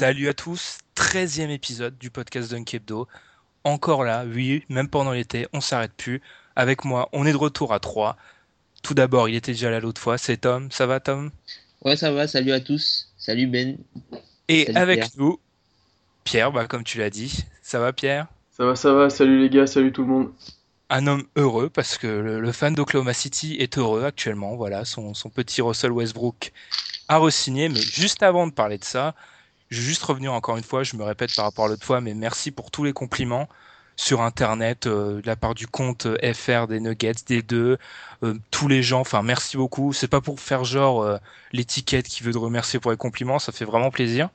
Salut à tous, 13e épisode du podcast Dunk Hebdo. Encore là, oui, même pendant l'été, on s'arrête plus. Avec moi, on est de retour à 3. Tout d'abord, il était déjà là l'autre fois, c'est Tom. Ça va Tom? Ouais, ça va, salut à tous. Salut Ben. Et Salut, avec Pierre. nous, Pierre, bah, comme tu l'as dit. Ça va Pierre? Ça va, ça va, salut les gars, salut tout le monde. Un homme heureux parce que le, le fan d'Oklahoma City est heureux actuellement. Voilà, son, son petit Russell Westbrook a re-signé. Mais juste avant de parler de ça, je vais juste revenir encore une fois, je me répète par rapport à l'autre fois, mais merci pour tous les compliments sur Internet, euh, de la part du compte euh, FR des Nuggets, des deux, euh, tous les gens. Enfin, merci beaucoup. C'est pas pour faire genre euh, l'étiquette qui veut te remercier pour les compliments, ça fait vraiment plaisir.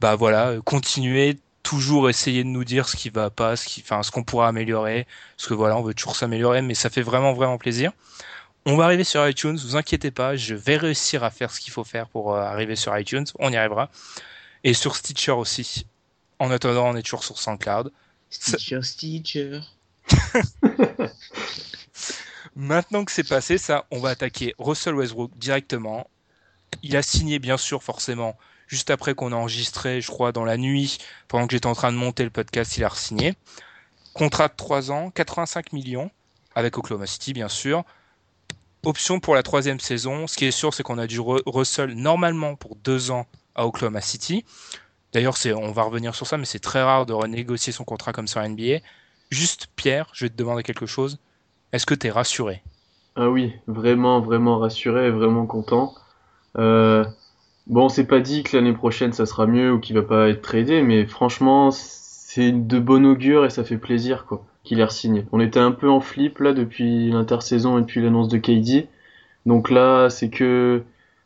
Bah voilà, euh, continuez toujours essayer de nous dire ce qui va pas, ce qui, enfin, ce qu'on pourra améliorer, parce que voilà, on veut toujours s'améliorer, mais ça fait vraiment vraiment plaisir. On va arriver sur iTunes, vous inquiétez pas, je vais réussir à faire ce qu'il faut faire pour euh, arriver sur iTunes, on y arrivera. Et sur Stitcher aussi. En attendant, on est toujours sur SoundCloud. Stitcher, Stitcher. Maintenant que c'est passé, ça, on va attaquer Russell Westbrook directement. Il a signé, bien sûr, forcément, juste après qu'on a enregistré, je crois, dans la nuit, pendant que j'étais en train de monter le podcast, il a re-signé. Contrat de 3 ans, 85 millions, avec Oklahoma City, bien sûr. Option pour la troisième saison. Ce qui est sûr, c'est qu'on a du Ru- Russell normalement pour 2 ans à Oklahoma City. D'ailleurs, on va revenir sur ça, mais c'est très rare de renégocier son contrat comme ça en NBA. Juste, Pierre, je vais te demander quelque chose. Est-ce que tu es rassuré? Ah oui, vraiment, vraiment rassuré, vraiment content. Euh, bon, c'est pas dit que l'année prochaine ça sera mieux ou qu'il va pas être tradé, mais franchement, c'est de bon augure et ça fait plaisir quoi qu'il ait re-signé. On était un peu en flip là depuis l'intersaison et puis l'annonce de KD. Donc là, c'est que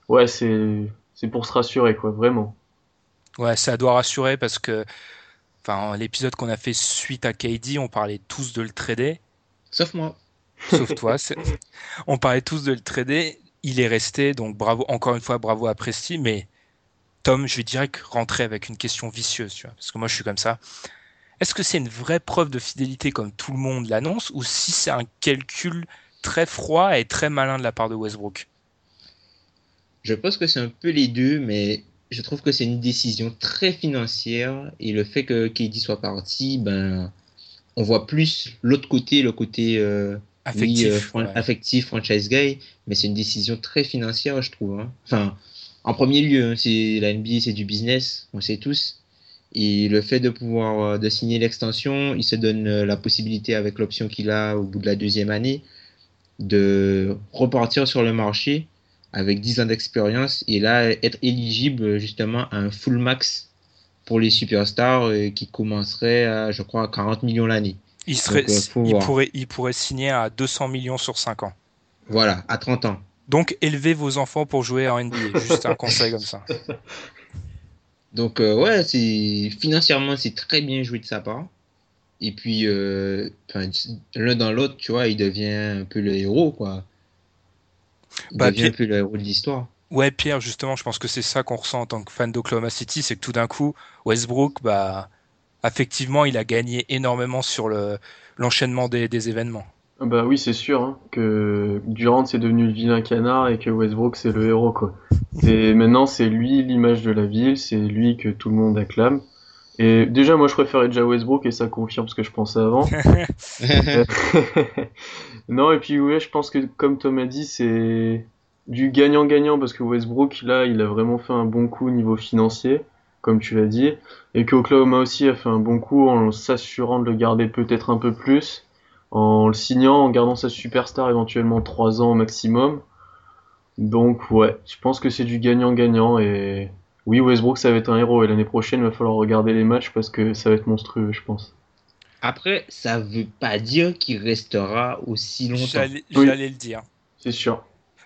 ouais, c'est c'est pour se rassurer quoi, vraiment. Ouais, ça doit rassurer parce que enfin, l'épisode qu'on a fait suite à KD, on parlait tous de le trader, Sauf moi. sauf toi. c'est- On parlait tous de le trader. Il est resté, donc bravo, encore une fois, bravo à Presti. Mais Tom, je vais direct rentrer avec une question vicieuse, tu vois, parce que moi je suis comme ça. Est-ce que c'est une vraie preuve de fidélité comme tout le monde l'annonce, ou si c'est un calcul très froid et très malin de la part de Westbrook? Je pense que c'est un peu les deux, mais je trouve que c'est une décision très financière. Et le fait que KD soit parti, ben, on voit plus l'autre côté, le côté euh, oui, euh, fran- ouais. affectif, franchise guy. Mais c'est une décision très financière, je trouve. hein. Enfin, en premier lieu, hein, c'est la NBA, c'est du business, on sait tous. Et le fait de pouvoir euh, de signer l'extension, il se donne la possibilité avec l'option qu'il a au bout de la deuxième année de repartir sur le marché avec 10 ans d'expérience et là être éligible justement à un full max pour les superstars euh, qui commencerait à je crois à 40 millions l'année. Il, serait, Donc, euh, il, pourrait, il pourrait signer à 200 millions sur 5 ans. Voilà, à 30 ans. Donc, élevez vos enfants pour jouer en NBA. Juste un conseil comme ça. Donc, euh, ouais, c'est financièrement, c'est très bien joué de sa part. Et puis, euh, l'un dans l'autre, tu vois, il devient un peu le héros, quoi. Il Bah, devient Pierre- peu le héros de l'histoire. Ouais, Pierre, justement, je pense que c'est ça qu'on ressent en tant que fan d'Oklahoma City, c'est que tout d'un coup, Westbrook, bah, effectivement, il a gagné énormément sur le l'enchaînement des, des événements. Ah Bah oui, c'est sûr hein, que Durant c'est devenu le vilain canard et que Westbrook c'est le héros quoi. Et maintenant c'est lui l'image de la ville, c'est lui que tout le monde acclame. Et déjà moi je préférais déjà Westbrook et ça confirme ce que je pensais avant. non et puis ouais je pense que comme Tom a dit c'est du gagnant-gagnant parce que Westbrook là il a vraiment fait un bon coup au niveau financier comme tu l'as dit et que Oklahoma aussi a fait un bon coup en s'assurant de le garder peut-être un peu plus en le signant, en gardant sa superstar éventuellement 3 ans au maximum. Donc ouais, je pense que c'est du gagnant-gagnant et oui Westbrook ça va être un héros et l'année prochaine il va falloir regarder les matchs parce que ça va être monstrueux je pense. Après, ça veut pas dire qu'il restera aussi longtemps. J'allais Oui. j'allais le dire. C'est sûr.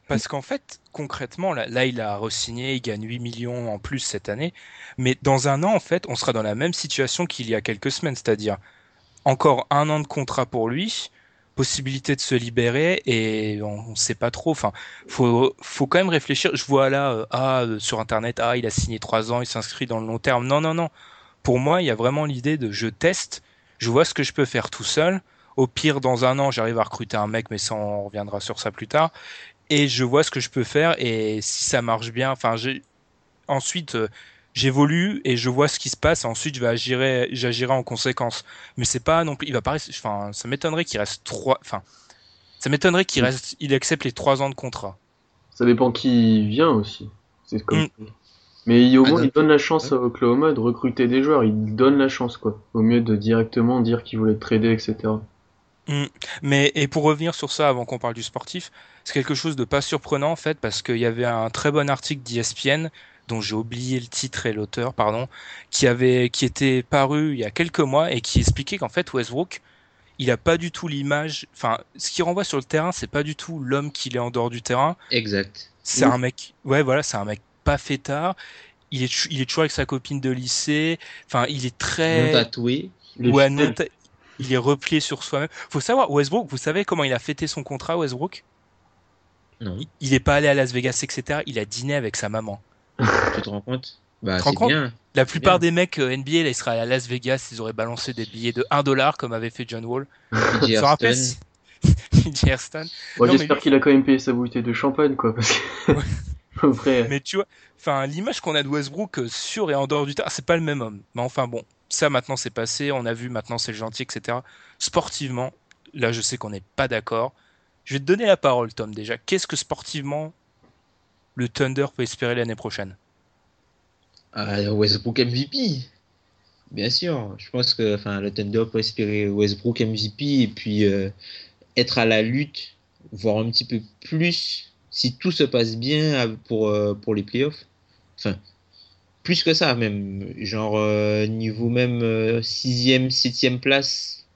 Parce qu'en fait, concrètement, là, là, il a re-signé, il gagne 8 millions en plus cette année. Mais dans un an, en fait, on sera dans la même situation qu'il y a quelques semaines, c'est-à-dire encore un an de contrat pour lui, possibilité de se libérer et on ne sait pas trop. Enfin, faut, faut quand même réfléchir. Je vois là, euh, ah, euh, sur Internet, ah, il a signé 3 ans, il s'inscrit dans le long terme. Non, non, non. Pour moi, il y a vraiment l'idée de je teste, je vois ce que je peux faire tout seul. Au pire, dans un an, j'arrive à recruter un mec, mais ça, on reviendra sur ça plus tard et je vois ce que je peux faire et si ça marche bien enfin ensuite euh, j'évolue et je vois ce qui se passe ensuite je vais agir j'agirai en conséquence mais c'est pas non plus il va pas rester- enfin ça m'étonnerait qu'il reste trois enfin ça m'étonnerait qu'il Mm. reste il accepte les trois ans de contrat Ça dépend qui vient aussi. C'est comme Mm. Mais il- au Ah, moins il donne la chance à Oklahoma de recruter des joueurs, il donne la chance quoi. Au mieux de directement dire qu'il voulait trader etc. Mais et pour revenir sur ça avant qu'on parle du sportif, c'est quelque chose de pas surprenant en fait parce qu'il y avait un très bon article d'ESPN dont j'ai oublié le titre et l'auteur pardon qui avait qui était paru il y a quelques mois et qui expliquait qu'en fait Westbrook il a pas du tout l'image enfin ce qui renvoie sur le terrain c'est pas du tout l'homme qu'il est en dehors du terrain Exact. c'est un mec ouais voilà c'est un mec pas fêtard il est il est toujours avec sa copine de lycée enfin il est très Non tatoué. Il est Ouais, non, il est replié sur soi-même. Faut savoir, Westbrook, vous savez comment il a fêté son contrat, Westbrook? Non. Il- Il est pas allé à Las Vegas, etc. Il a dîné avec sa maman. Tu te rends compte? Bah, te rends c'est compte? bien. La plupart bien. des mecs euh, NBA, là, ils seraient à Las Vegas, ils auraient balancé des billets de 1 dollar, comme avait fait John Wall. Tu te J'espère qu'il a quand même payé sa bouteille de champagne quoi parce que Mais tu vois, enfin, l'image qu'on a de Westbrook euh, sur et en dehors du terrain, c'est pas le même homme. Mais enfin bon, ça maintenant c'est passé, on a vu, maintenant c'est le gentil, etc. Sportivement, là je sais qu'on n'est pas d'accord. Je vais te donner la parole, Tom, déjà. Qu'est-ce que sportivement le Thunder peut espérer l'année prochaine? Ah, Westbrook MVP. Bien sûr. Je pense que enfin, le Thunder peut espérer Westbrook MVP et puis euh, être à la lutte, voire un petit peu plus si tout se passe bien pour, euh, pour les playoffs. Enfin, plus que ça même. Genre euh, niveau même 6ème, 7ème place,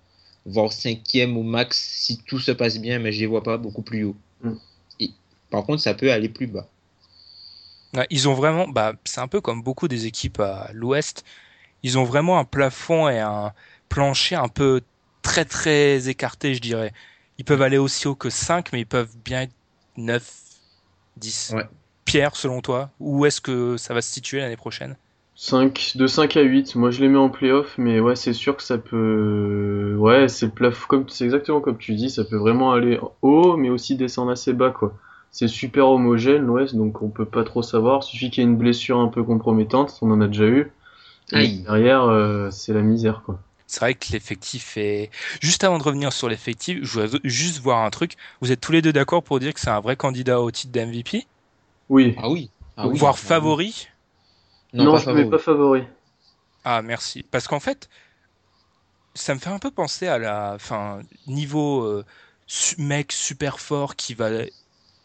voire 5ème au max si tout se passe bien, mais je les vois pas beaucoup plus haut. Mm. Et, par contre, ça peut aller plus bas. Ouais, Ils ont vraiment, bah, c'est un peu comme beaucoup des équipes à l'Ouest. Ils ont vraiment un plafond et un plancher un peu très très écarté, je dirais. Ils peuvent aller aussi haut que 5, mais ils peuvent bien être 9, 10. Ouais. Pierre, selon toi, où est-ce que ça va se situer l'année prochaine? 5, de 5 à 8, moi je les mets en playoff, mais ouais, c'est sûr que ça peut. Ouais, c'est le plafond, comme c'est exactement comme tu dis, ça peut vraiment aller haut, mais aussi descendre assez bas, quoi. C'est super homogène, l'Ouest, donc on peut pas trop savoir. Suffit qu'il y ait une blessure un peu compromettante, on en a déjà eu. Et derrière, euh, c'est la misère, quoi. C'est vrai que l'effectif est. Juste avant de revenir sur l'effectif, je voudrais juste voir un truc. Vous êtes tous les deux d'accord pour dire que c'est un vrai candidat au titre d'MVP Oui. Ah oui. Ah oui. Voire Ah oui. favori? Non, Non, pas je ne mets favori. pas favori. Ah, merci. Parce qu'en fait, ça me fait un peu penser à la, enfin, niveau euh, mec super fort qui va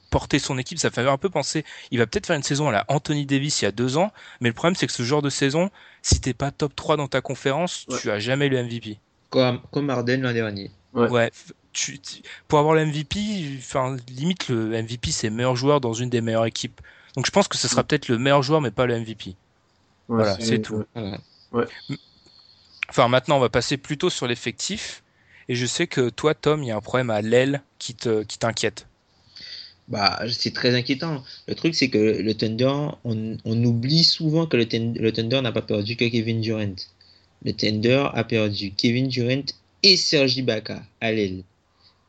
porter son équipe. Ça fait un peu penser. Il va peut-être faire une saison à la Anthony Davis il y a deux ans, mais le problème c'est que ce genre de saison, si t'es pas top 3 dans ta conférence, Ouais. tu as jamais le MVP. Comme, comme Harden l'an dernier. Ouais. Ouais. f- Tu, tu- pour avoir le MVP, enfin, limite le MVP c'est meilleur joueur dans une des meilleures équipes. Donc je pense que ce sera peut-être le meilleur joueur, mais pas le MVP. voilà, c'est tout. Enfin, maintenant, on va passer plutôt sur l'effectif. Et je sais que toi, Tom, il y a un problème à l'aile qui te, qui t'inquiète. Bah, c'est très inquiétant. Le truc, c'est que le Thunder, on, on oublie souvent que le, Thun- le Thunder n'a pas perdu que Kevin Durant. Le Thunder a perdu Kevin Durant et Serge Ibaka à l'aile.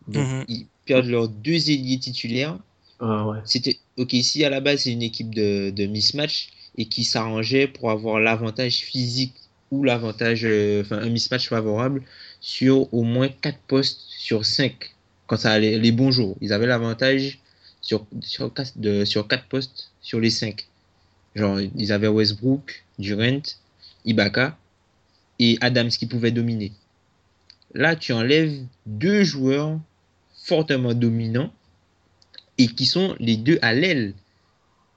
Donc, Mhm. ils perdent leurs deux ailiers titulaires. Ah ouais. C'était ok ici à la base c'est une équipe de, de mismatch et qui s'arrangeait pour avoir l'avantage physique ou l'avantage euh, enfin un mismatch favorable sur au moins 4 postes sur 5 quand ça allait les bons jours ils avaient l'avantage sur sur quatre de sur quatre postes sur les 5 genre ils avaient Westbrook Durant Ibaka et Adams qui pouvaient dominer là tu enlèves deux joueurs fortement dominants et qui sont les deux à l'aile.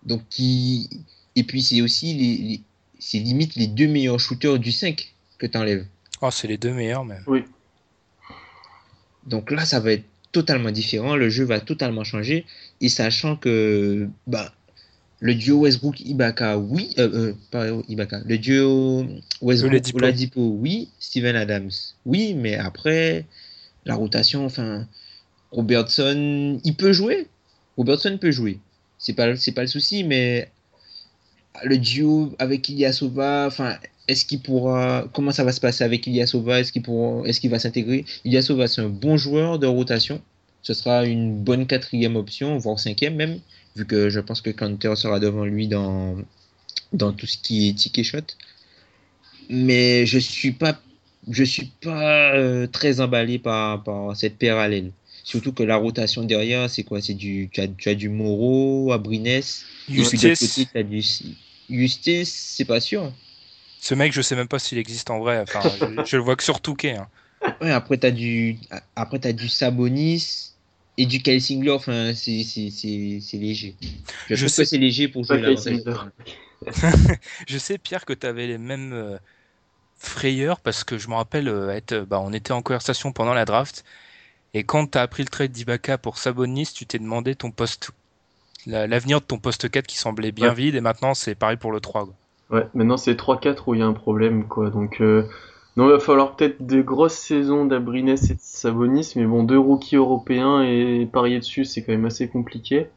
Donc qui et puis c'est aussi les, les- c'est limite les deux meilleurs shooters du 5 que tu enlèves. Oh, c'est les deux meilleurs, même. Oui. Donc là ça va être totalement différent, le jeu va totalement changer et sachant que bah le duo Westbrook Ibaka oui euh, euh, pas Ibaka, le duo Westbrook Oladipo. Oladipo oui, Steven Adams oui, mais après la rotation enfin Robertson, il peut jouer. Robertson peut jouer. C'est pas c'est pas le souci mais le duo avec Ilyasova, enfin est-ce qu'il pourra comment ça va se passer avec Ilyasova Est-ce qu'il pourra est-ce qu'il va s'intégrer? Ilyasova c'est un bon joueur de rotation. Ce sera une bonne quatrième option, voire cinquième même, vu que je pense que Canter sera devant lui dans dans tout ce qui est ticket shot. Mais je suis pas je suis pas euh, très emballé par, par cette paire à l'aile. Surtout que la rotation derrière, c'est quoi? C'est du tu as, tu as du Moreau, Abrines. Et puis de l'autre Justice, du Justice, c'est pas sûr. Ce mec, je sais même pas s'il existe en vrai. Enfin, je, je le vois que sur Touquet. Hein. Ouais, après t'as du après t'as du Sabonis et du Kelsingler, enfin c'est c'est c'est c'est léger. Je, sais- que c'est léger pour jouer. Kelsingler. Je sais, Pierre, que tu avais les mêmes euh, frayeurs parce que je me rappelle euh, être, bah, on était en conversation pendant la draft et quand tu as appris le trade d'Ibaka pour Sabonis, tu t'es demandé ton poste, la- l'avenir de ton poste 4 qui semblait bien Ouais. vide et maintenant c'est pareil pour le 3. quoi. Ouais, maintenant c'est 3-4 où il y a un problème, quoi. Donc, euh, non, il va falloir peut-être des grosses saisons d'Abrines et de Sabonis, mais bon, deux rookies européens et parier dessus, c'est quand même assez compliqué.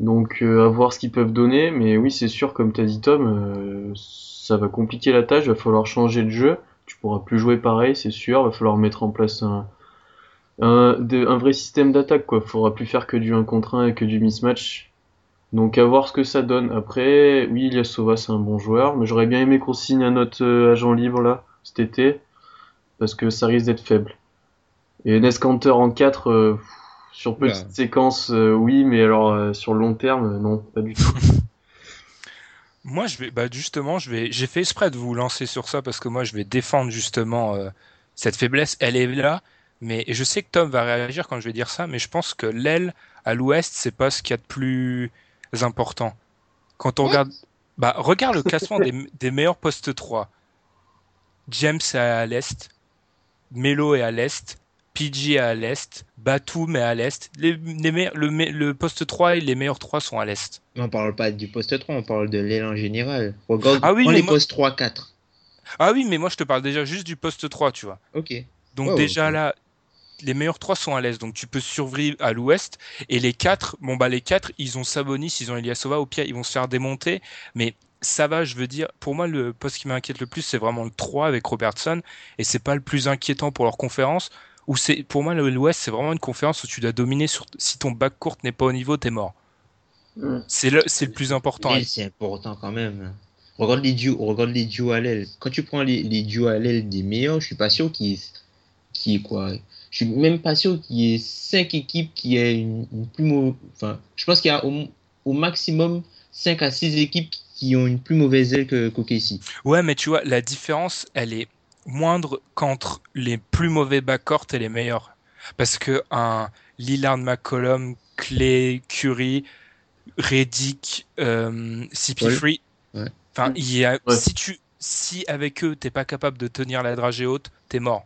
Donc, euh, à voir ce qu'ils peuvent donner, mais oui, c'est sûr, comme t'as dit Tom, euh, ça va compliquer la tâche, va falloir changer de jeu. Tu pourras plus jouer pareil, c'est sûr, va falloir mettre en place un, un, un vrai système d'attaque, quoi. Faudra plus faire que du 1 contre 1 et que du mismatch. Donc à voir ce que ça donne. Après, oui, Ilyasova c'est un bon joueur, mais j'aurais bien aimé qu'on signe un autre euh, agent libre là, cet été, parce que ça risque d'être faible. Et Nescanter en 4, euh, sur petite séquence, euh, oui, mais alors euh, sur le long terme, non, pas du tout. Moi, je vais, bah, justement, je vais, j'ai fait exprès de vous lancer sur ça parce que moi, je vais défendre justement euh, cette faiblesse. Elle est là, mais je sais que Tom va réagir quand je vais dire ça, mais je pense que l'aile à l'ouest, c'est pas ce qu'il y a de plus important. Quand on regarde, bah, regarde le classement des, des meilleurs postes 3. James est à l'est, Melo est à l'est, PG est à l'est, Batum est à l'est. Les, les meilleurs- le, me- le poste 3 et les meilleurs 3 sont à l'est. Mais on parle pas du poste 3, on parle de en général. Regarde Ah oui, les moi- postes 3 4. Ah oui, mais moi je te parle déjà juste du poste 3, tu vois. OK. Donc ouais, déjà ok. là, les meilleurs 3 sont à l'est, donc tu peux survivre à l'ouest. Et les 4, bon bah les 4, ils ont Sabonis, ils ont Ilyasova, au pire ils vont se faire démonter. Mais ça va, je veux dire, pour moi le poste qui m'inquiète le plus, c'est vraiment le 3 avec Robertson. Et c'est pas le plus inquiétant pour leur conférence. Ou c'est, pour moi le- l'ouest, c'est vraiment une conférence où tu dois dominer sur, si ton bac court n'est pas au niveau, t'es mort. Mm. C'est le, c'est le plus important. C'est important quand même. Regarde les duos, regarde les duos à l'aile. Quand tu prends les, les duos à l'aile des meilleurs, je suis pas sûr qu'il y ait, qu'il y ait quoi. Je suis même pas sûr qu'il y ait 5 équipes qui aient une, une plus mauvaise. Enfin, je pense qu'il y a au, au maximum 5 à 6 équipes qui ont une plus mauvaise aile que qu'OKC. Ouais, mais tu vois, la différence, elle est moindre qu'entre les plus mauvais backcourt et les meilleurs. Parce que un Lillard McCollum, Clay, Curry, Reddick, euh, CP3, Ouais. enfin, il y a, Ouais. si tu, si avec eux, t'es pas capable de tenir la dragée haute, t'es mort.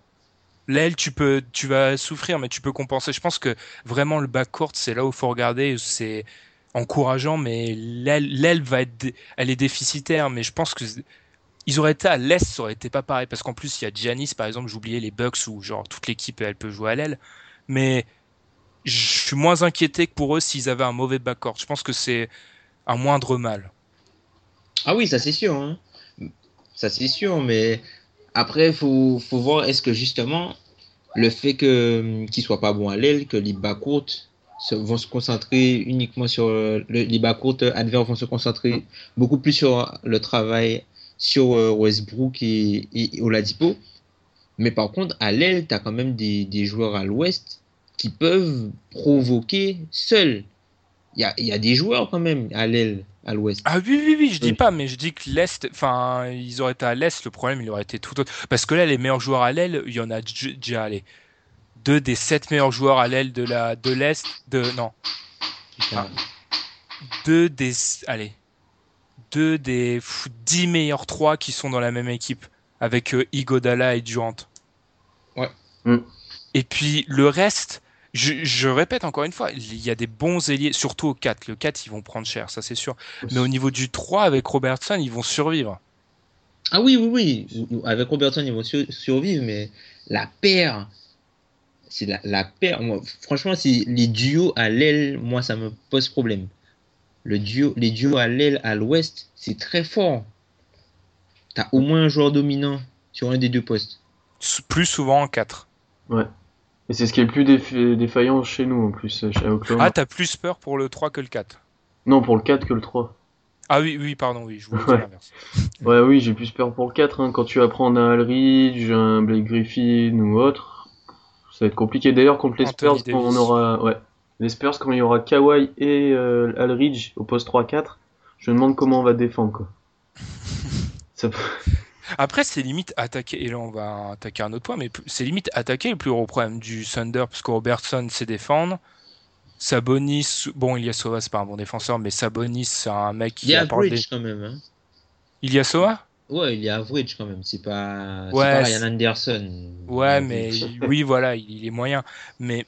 L'aile, tu peux, tu vas souffrir, mais tu peux compenser. Je pense que vraiment le backcourt, c'est là où faut regarder. C'est, encourageant, mais l'aile va être, elle est déficitaire. Mais je pense que ils auraient été à l'est, ça aurait été pas pareil. Parce qu'en plus, il y a Giannis, par exemple, j'oubliais les Bucks où genre toute l'équipe elle peut jouer à l'aile. Mais je suis moins inquiété que pour eux s'ils avaient un mauvais backcourt. Je pense que c'est un moindre mal. Ah oui, ça c'est sûr. Hein. Ça c'est sûr, mais après, il faut, voir est-ce que justement le fait que qu'ils soient pas bons à l'aile, que les backcourts vont se concentrer uniquement sur le, les backcourts adverses vont se concentrer beaucoup plus sur le travail sur euh, Westbrook et, Oladipo. Mais par contre, à l'aile, tu as quand même des, des joueurs à l'ouest qui peuvent provoquer seuls. Il y a, y a, des joueurs quand même à l'aile, à l'ouest. Ah oui, oui, oui, je dis pas, mais je dis que l'est, enfin, ils auraient été à l'est, le problème, il aurait été tout autre. Parce que là, les meilleurs joueurs à l'aile, il y en a déjà, allez, deux des sept meilleurs joueurs à l'aile de la, de l'est, de, non. Enfin, deux des, allez, deux des dix meilleurs trois qui sont dans la même équipe, avec euh, Igodala et Durant. Ouais. Mm. Et puis, le reste, je, je, répète encore une fois, il y a des bons ailiers, surtout au 4. Le 4, ils vont prendre cher, ça c'est sûr. Mais au niveau du 3, avec Robertson, ils vont survivre. Ah oui, oui, oui. Avec Robertson, ils vont sur survivre, mais la paire, c'est la, la, paire. Moi, franchement, c'est les duos à l'aile, moi, ça me pose problème. Le duo, les duos à l'aile, à l'ouest, c'est très fort. T'as au moins un joueur dominant sur un des deux postes. Plus souvent en 4. Ouais. Et c'est ce qui est le plus déf défaillant chez nous en plus, chez Oklahoma. Ah, t'as plus peur pour le 3 que le 4 Non, pour le 4 que le 3. Ah oui, oui, pardon, oui, je voulais ouais. ouais, oui, j'ai plus peur pour le 4. Hein. Quand tu vas prendre un Alridge, un Blake Griffin ou autre, ça va être compliqué. D'ailleurs, contre les Spurs, quand on aura. Ouais. Les Spurs, quand il y aura Kawhi et euh, Alridge au poste 3-4, je me demande comment on va défendre, quoi. ça peut... Après, c'est limite attaquer, et là on va attaquer un autre point, mais c'est limite attaquer le plus gros problème du Thunder, parce que Robertson sait défendre. Sabonis, bon, Ilyasova c'est pas un bon défenseur, mais Sabonis c'est un mec qui il y a average des... quand même. Hein. Ilyasova? Ouais, il y a average quand même, c'est pas, ouais, pas Ryan Anderson. Ouais, mais oui, voilà, il est moyen. Mais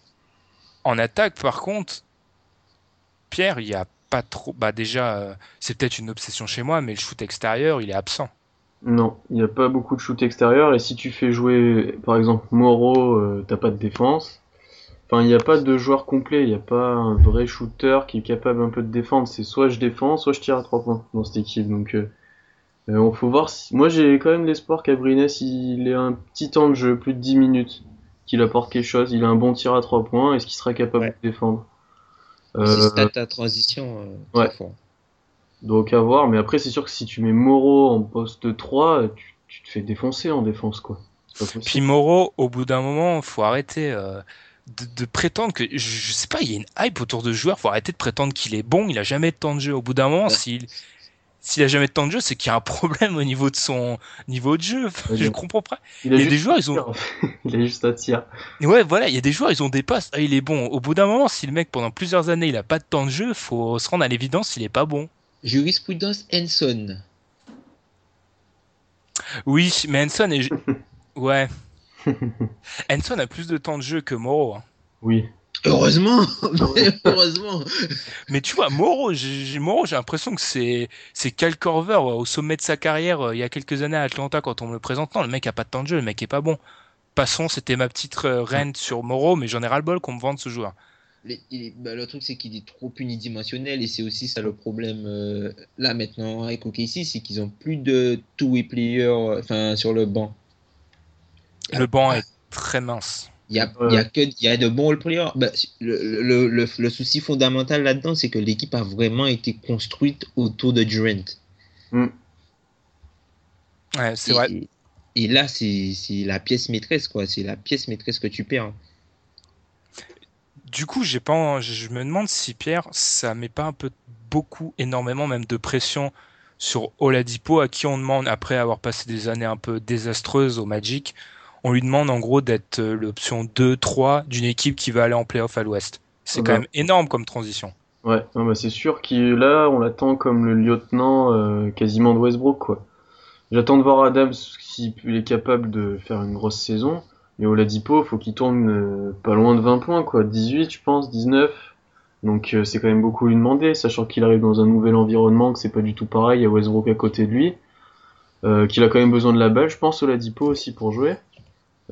en attaque, par contre, Pierre, il y a pas trop. Bah, déjà, euh, c'est peut-être une obsession chez moi, mais le shoot extérieur, il est absent. Non, il n'y a pas beaucoup de shoot extérieur et si tu fais jouer par exemple Moro, euh, t'as pas de défense. Enfin, il n'y a pas de joueur complet, il n'y a pas un vrai shooter qui est capable un peu de défendre. C'est soit je défends, soit je tire à trois points dans cette équipe. Donc, euh, euh, on faut voir si. Moi, j'ai quand même l'espoir qu'Abrines il ait un petit temps de jeu, plus de 10 minutes, qu'il apporte quelque chose. Il a un bon tir à trois points. Est-ce qu'il sera capable Ouais. de défendre? Stat à transition. euh, ouais. fort. Donc à voir, mais après c'est sûr que si tu mets Moro en poste 3, tu, tu te fais défoncer en défense quoi. Puis Moro, au bout d'un moment, faut arrêter euh, de, de prétendre que. Je, je sais pas, il y a une hype autour de ce joueur, faut arrêter de prétendre qu'il est bon, il a jamais de temps de jeu. Au bout d'un moment, Ouais. s'il. A jamais de temps de jeu, c'est qu'il y a un problème au niveau de son niveau de jeu. Enfin, Ouais, je comprends pas. Il y a juste des joueurs, ils ont- il a juste un tir. Ouais, voilà, il y a des joueurs, ils ont des passes. Ah, il est bon. Au bout d'un moment, si le mec pendant plusieurs années, il a pas de temps de jeu, faut se rendre à l'évidence, il est pas bon. Jurisprudence Henson. Oui, mais Henson est. Ouais. Henson a plus de temps de jeu que Moro. hein. Oui. Heureusement, mais heureusement. Mais tu vois, Moro, j'ai l'impression que c'est c'est Cal Corver ouais, au sommet de sa carrière euh, il y a quelques années à Atlanta quand on me le présente. Non, le mec a pas de temps de jeu, le mec est pas bon. Passons, c'était ma petite euh, rente sur Moro, mais j'en ai ras le bol qu'on me vende ce joueur. Les- bah, le truc, c'est qu'il est trop unidimensionnel et c'est aussi ça le problème euh, là maintenant avec OKC, c'est qu'ils ont plus de two-way players euh, enfin, sur le banc. Le banc est très mince. Il y a, y que il y a de bons role-players. Bah, le, le, le, le souci fondamental là-dedans, c'est que l'équipe a vraiment été construite autour de Durant. Ouais, c'est et, vrai. Et là, c'est c'est la pièce maîtresse, quoi. C'est la pièce maîtresse que tu perds. Du coup, j'ai pas, je me demande si Pierre, ça met pas un peu beaucoup, énormément même de pression sur Oladipo, à qui on demande, après avoir passé des années un peu désastreuses au Magic, on lui demande en gros d'être euh, l'option 2-3 d'une équipe qui va aller en playoff à l'ouest. C'est quand même énorme comme transition. Ouais, non, bah c'est sûr qu'il là, on l'attend comme le lieutenant euh, quasiment de Westbrook, quoi. J'attends de voir Adams s'il est capable de faire une grosse saison. Mais Oladipo, faut qu'il tourne euh, pas loin de 20 points, quoi. 18, je pense, 19. Donc euh, c'est quand même beaucoup lui demander, sachant qu'il arrive dans un nouvel environnement, que c'est pas du tout pareil, il y a Westbrook à côté de lui, euh, qu'il a quand même besoin de la balle, je pense, Oladipo aussi pour jouer.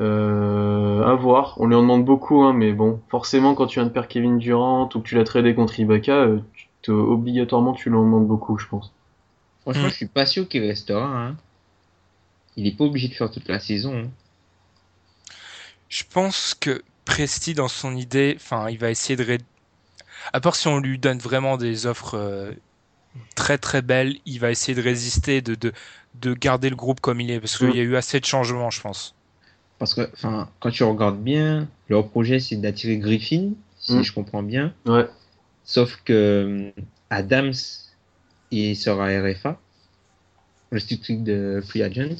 Euh, à voir, on lui en demande beaucoup, hein, mais bon, forcément quand tu viens de perdre Kevin Durant ou que tu l'as tradé contre Ibaka, euh, tu te- obligatoirement tu lui en demandes beaucoup, je pense. Franchement, Mm. je suis pas sûr qu'il restera. hein. Il est pas obligé de faire toute la saison. hein. Je pense que Presti, dans son idée, enfin, il va essayer de. ré- À part si on lui donne vraiment des offres euh, très très belles, il va essayer de résister, de, de, de garder le groupe comme il est, parce qu'il y a eu assez de changements, je pense. Parce que, enfin, quand tu regardes bien, leur projet c'est d'attirer Griffin, si Mm. je comprends bien. Ouais, Sauf que euh, Adams, il sera RFA, restricted de free agent.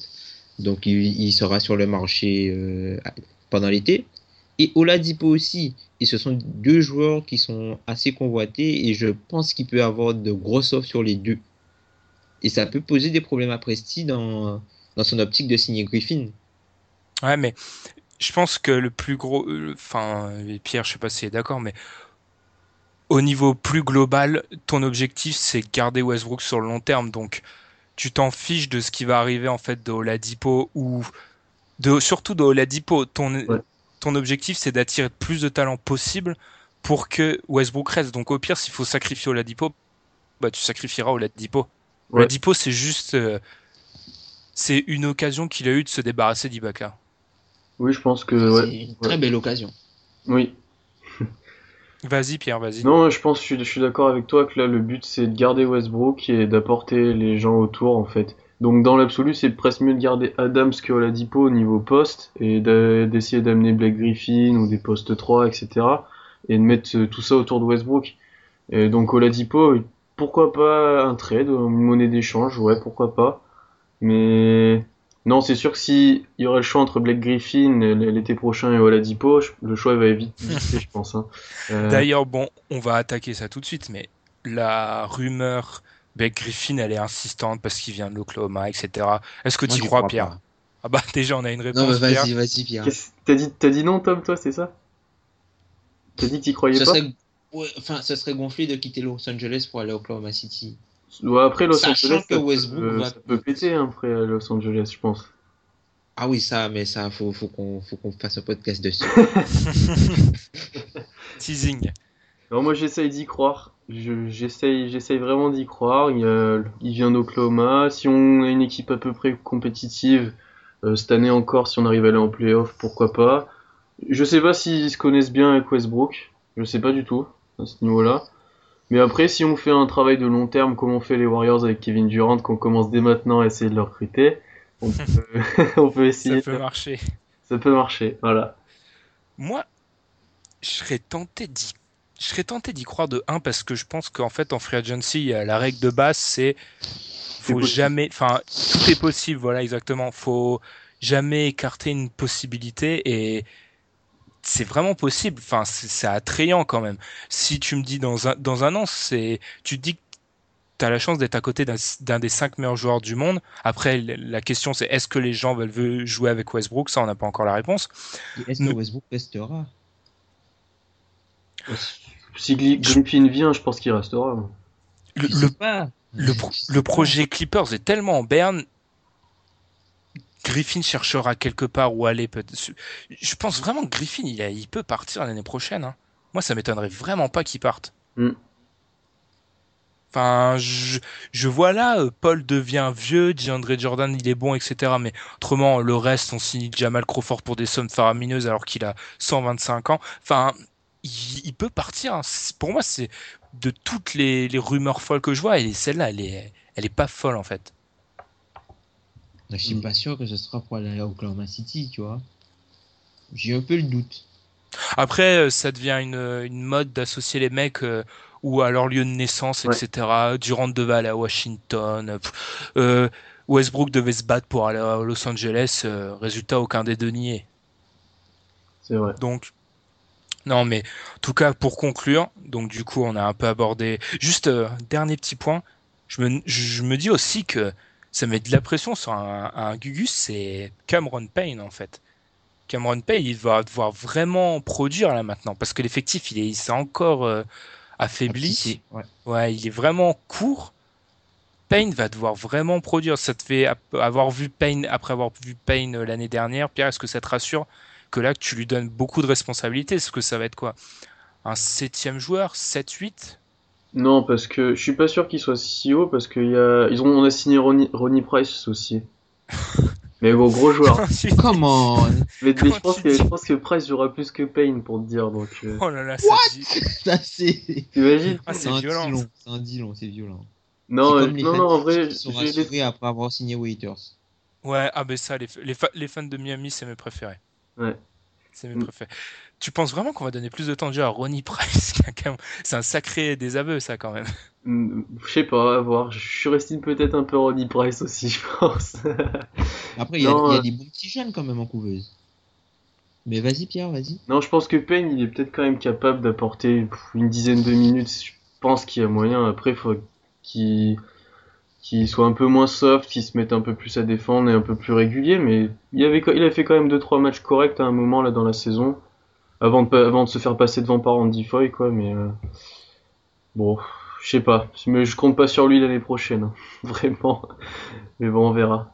Donc il, il sera sur le marché euh, pendant l'été. Et Oladipo aussi. Et ce sont deux joueurs qui sont assez convoités et je pense qu'il peut avoir de grosses offres sur les deux. Et ça peut poser des problèmes à Presti dans, dans son optique de signer Griffin. Ouais, mais je pense que le plus gros. euh, Enfin, Pierre, je sais pas si est d'accord, mais au niveau plus global, ton objectif, c'est garder Westbrook sur le long terme. Donc, tu t'en fiches de ce qui va arriver en fait de Oladipo ou de surtout de Oladipo. Ton, Ouais. ton objectif, c'est d'attirer plus de talent possible pour que Westbrook reste. Donc, au pire, s'il faut sacrifier Oladipo, bah, tu sacrifieras Oladipo. Ouais. Oladipo, c'est juste. euh, c'est une occasion qu'il a eu de se débarrasser d'Ibaka. oui, je pense que C'est ouais, une très belle occasion. oui. Vas-y, Pierre, vas-y. Non, je pense, je suis, je suis d'accord avec toi que là, le but, c'est de garder Westbrook et d'apporter les gens autour, en fait. Donc, dans l'absolu, c'est presque mieux de garder Adams que Oladipo au niveau poste et de- d'essayer d'amener Blake Griffin ou des postes 3, etc. et de mettre euh, tout ça autour de Westbrook. Et donc, Oladipo, pourquoi pas un trade, une monnaie d'échange, ouais, pourquoi pas. Mais non, c'est sûr que si il y aurait le choix entre Blake Griffin l'été prochain et Oladipo, le choix va vite, vite fait, je pense. Hein. Euh, D'ailleurs, bon, on va attaquer ça tout de suite, mais la rumeur Blake Griffin, elle est insistante parce qu'il vient de l'Oklahoma, etc. Est-ce que tu crois, crois Pierre pas. Ah bah déjà, on a une Non, réponse, Pierre. vas-y, vas-y, Pierre. T'as dit, t'as dit non, Tom, toi, c'est ça? T'as dit que t'y croyais pas? serait, ouais, enfin, ce serait gonflé de quitter Los Angeles pour aller à Oklahoma City. Ouais, Après, Los Sachant Angeles, que ça, Westbrook peut, va- ça peut péter hein, après à Los Angeles, je pense. Ah oui, ça, mais ça, faut, faut qu'on, faut qu'on fasse un podcast dessus. Teasing. Alors moi, j'essaye d'y croire. Je- J'essaye, j'essaye vraiment d'y croire. Il, a- il vient d'Oklahoma. Si on a une équipe à peu près compétitive, euh, cette année encore, si on arrive à aller en playoff, pourquoi pas. Je sais pas s'ils se connaissent bien avec Westbrook. Je sais pas du tout à ce niveau-là. Mais après, si on fait un travail de long terme, comme on fait les Warriors avec Kevin Durant, qu'on commence dès maintenant à essayer de le recruter, on peut, on peut essayer. Ça peut marcher. Ça peut marcher, voilà. Moi, je serais tenté d'y je serais tenté d'y croire de 1 parce que je pense qu'en fait en free agency la règle de base c'est faut jamais enfin tout est possible voilà exactement. Faut jamais écarter une possibilité et c'est vraiment possible. Enfin c'est attrayant quand même. Si tu me dis dans un dans un an c'est tu te dis que tu as la chance d'être à côté d'un des cinq meilleurs joueurs du monde. Après la question c'est est-ce que les gens veulent jouer avec Westbrook? Ça on n'a pas encore la réponse. Est-ce que Westbrook restera? Si Griffin vient, je pense qu'il restera. le, pro- projet Clippers est tellement en berne. Griffin cherchera quelque part où aller. Je pense vraiment que Griffin, il, a- il peut partir l'année prochaine. hein. Moi, ça m'étonnerait vraiment pas qu'il parte. Mm. Enfin, je, je vois là, euh, Paul devient vieux, DeAndre Jordan, il est bon, etc. Mais autrement, le reste, on signe Jamal Crawford pour des sommes faramineuses alors qu'il a 125 ans. Enfin, il, il peut partir. hein. Pour moi, c'est de toutes les, les rumeurs folles que je vois, et celle-là, elle est, elle est pas folle en fait. Je suis pas sûr que ce sera pour aller à Oklahoma City, tu vois. J'ai un peu le doute. Après, euh, ça devient une, une mode d'associer les mecs euh, ou à leur lieu de naissance, Ouais. etc. Durant devait aller à Washington. euh, pff, euh, Westbrook devait se battre pour aller à Los Angeles. euh, résultat, aucun des deux n'y est. C'est vrai. Donc, non, mais en tout cas, pour conclure, donc du coup, on a un peu abordé. Juste, euh, dernier petit point. Je me, je me dis aussi que ça met de la pression sur un, un Gugus, c'est Cameron Payne en fait. Cameron Payne, il va devoir vraiment produire là maintenant parce que l'effectif, il est, c'est encore euh, affaibli. Rapetissé, ouais. Ouais, il est vraiment court. Payne va devoir vraiment produire. Ça te fait avoir vu Payne après avoir vu Payne euh, l'année dernière. Pierre, est-ce que ça te rassure? Que là que tu lui donnes beaucoup de responsabilités Est-ce que ça va être quoi Un septième joueur 7-8 Non, parce que je suis pas sûr qu'il soit si haut parce qu'il y a ils ont on a signé Ronnie, Ronnie Price aussi. Mais gros gros joueur. Comment Mais, Comment je pense que je pense que Price jouera plus que Payne pour te dire donc. euh, Oh là là, ça dit- Ça c'est. T'imagines? Ah, c'est violent. c'est un dilon, c'est violent. Non, euh, les non, fans non, en vrai, qui sont rassurés après avoir signé Waiters. Ouais, ah ben ça, les, les, fa- les fans de Miami, c'est mes préférés. Ouais. C'est mes Mm. préférés. Tu penses vraiment qu'on va donner plus de temps de jeu à Ronnie Price C'est un sacré désaveu, ça, quand même. Hmm, Je sais pas, à voir. Je surestime peut-être un peu Ronnie Price aussi, je pense. Après, il y, a- Non, il y a euh, des bons petits jeunes quand même en couveuse. Mais vas-y Pierre, vas-y. non, je pense que Payne, il est peut-être quand même capable d'apporter une dizaine de minutes. Je pense qu'il y a moyen. Après, faut qu'il qu'il soit un peu moins soft, qu'il se mette un peu plus à défendre et un peu plus régulier. Mais il avait, il a fait quand même deux trois matchs corrects à un moment là dans la saison, avant de, pas- avant de se faire passer devant par Andy Foy, quoi. Mais euh, bon, je sais pas. Mais je compte pas sur lui l'année prochaine, hein. vraiment. Mais bon, on verra.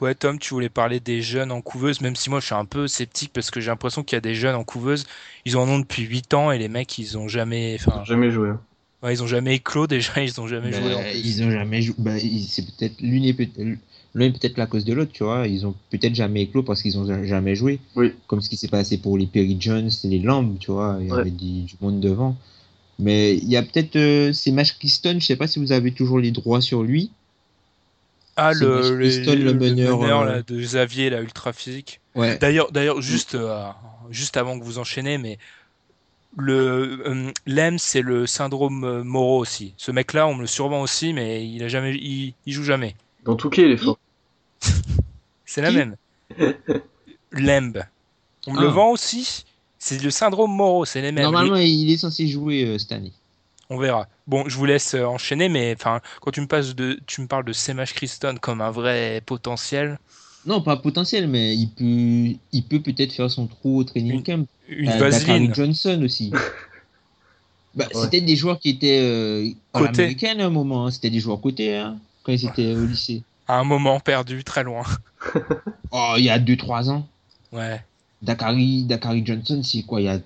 Ouais, Tom, tu voulais parler des jeunes en couveuse, même si moi je suis un peu sceptique parce que j'ai l'impression qu'il y a des jeunes en couveuse, ils en ont depuis 8 ans et les mecs ils ont jamais, enfin, Jamais joué. hein. Ouais, ils ont jamais éclos déjà, ils ont jamais Bah, joué en plus. ils ont jamais joué. Bah, c'est peut-être l'une est peut-être l'un est peut-être la cause de l'autre, tu vois. Ils ont peut-être jamais éclos parce qu'ils ont ja- jamais joué. Oui. Comme ce qui s'est passé pour les Perry Jones et les Lambs, tu vois. Il y Ouais. avait du, du monde devant. Mais il y a peut-être euh, ces matchs Keystone, je sais pas si vous avez toujours les droits sur lui. Ah, le, le, Pistol, le le meneur, meneur, euh, là, de Xavier, là, ultra physique. Ouais. D'ailleurs, d'ailleurs, juste, euh, juste avant que vous enchaînez, mais le euh, Lem, c'est le syndrome euh, Moreau aussi. Ce mec-là, on me le survend aussi, mais il a jamais, il, il joue jamais. Dans tout cas, il est fort. C'est la même. Lemb. On me le Ah. vend aussi. C'est le syndrome Moreau, c'est les mêmes. Normalement, il est censé jouer euh, cette année. On verra. Bon, je vous laisse euh, enchaîner, mais enfin, quand tu me passes de, tu me parles de Semach Christon comme un vrai potentiel, Non, pas potentiel, mais il peut, il peut peut-être faire son trou au training Une- camp. une Euh, vaseline. Johnson aussi. bah, Ouais. C'était des joueurs qui étaient euh, l'américaine à un moment. hein. C'était des joueurs cotés hein, quand ils étaient au lycée. à un moment perdu, très loin. Oh, il y a 2-3 ans. Ouais. Dakari, Dakari Johnson, c'est quoi Il y a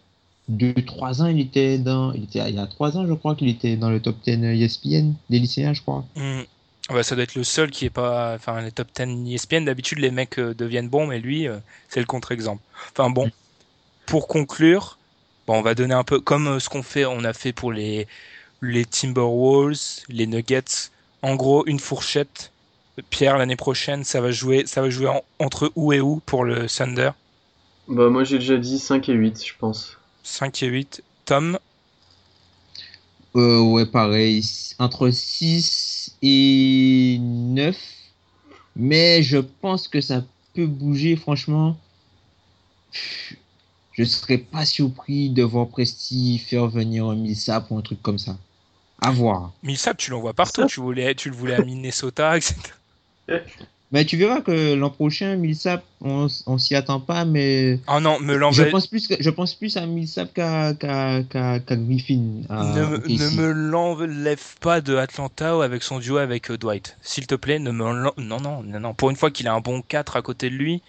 2-3 ans, il était dans. Il, était, il y a 3 ans, je crois qu'il était dans le top 10 ESPN des lycéens, je crois. Hmm. Ouais, ça doit être le seul qui est pas, enfin, les top 10 ESPN. D'habitude, les mecs euh, deviennent bons, mais lui, euh, c'est le contre-exemple. Enfin bon, pour conclure, bon, on va donner un peu comme euh, ce qu'on fait, on a fait pour les les Timberwolves, les Nuggets. En gros, une fourchette. Pierre, l'année prochaine, ça va jouer, ça va jouer en- entre où et où pour le Thunder? Bah, moi, j'ai déjà dit 5 et 8, je pense. 5 et 8. Tom, Euh, ouais, pareil. Entre 6 et 9. Mais je pense que ça peut bouger, franchement. Je serais pas surpris de voir Presti faire venir un Millsap ou un truc comme ça. À voir. Millsap, tu l'envoies partout. Tu voulais, tu le voulais à Minnesota, etc. Mais tu verras que l'an prochain, Millsap, on, on s'y attend pas, mais Ah non, me je l'envoie. pense plus que, je pense plus à Millsap qu'à qu'à qu'à qu'à Griffin. à Ne, me- OKC. ne me l'enlève pas de Atlanta avec son duo avec euh, Dwight. S'il te plaît, ne me non, non, non, non. Pour une fois qu'il a un bon 4 à côté de lui.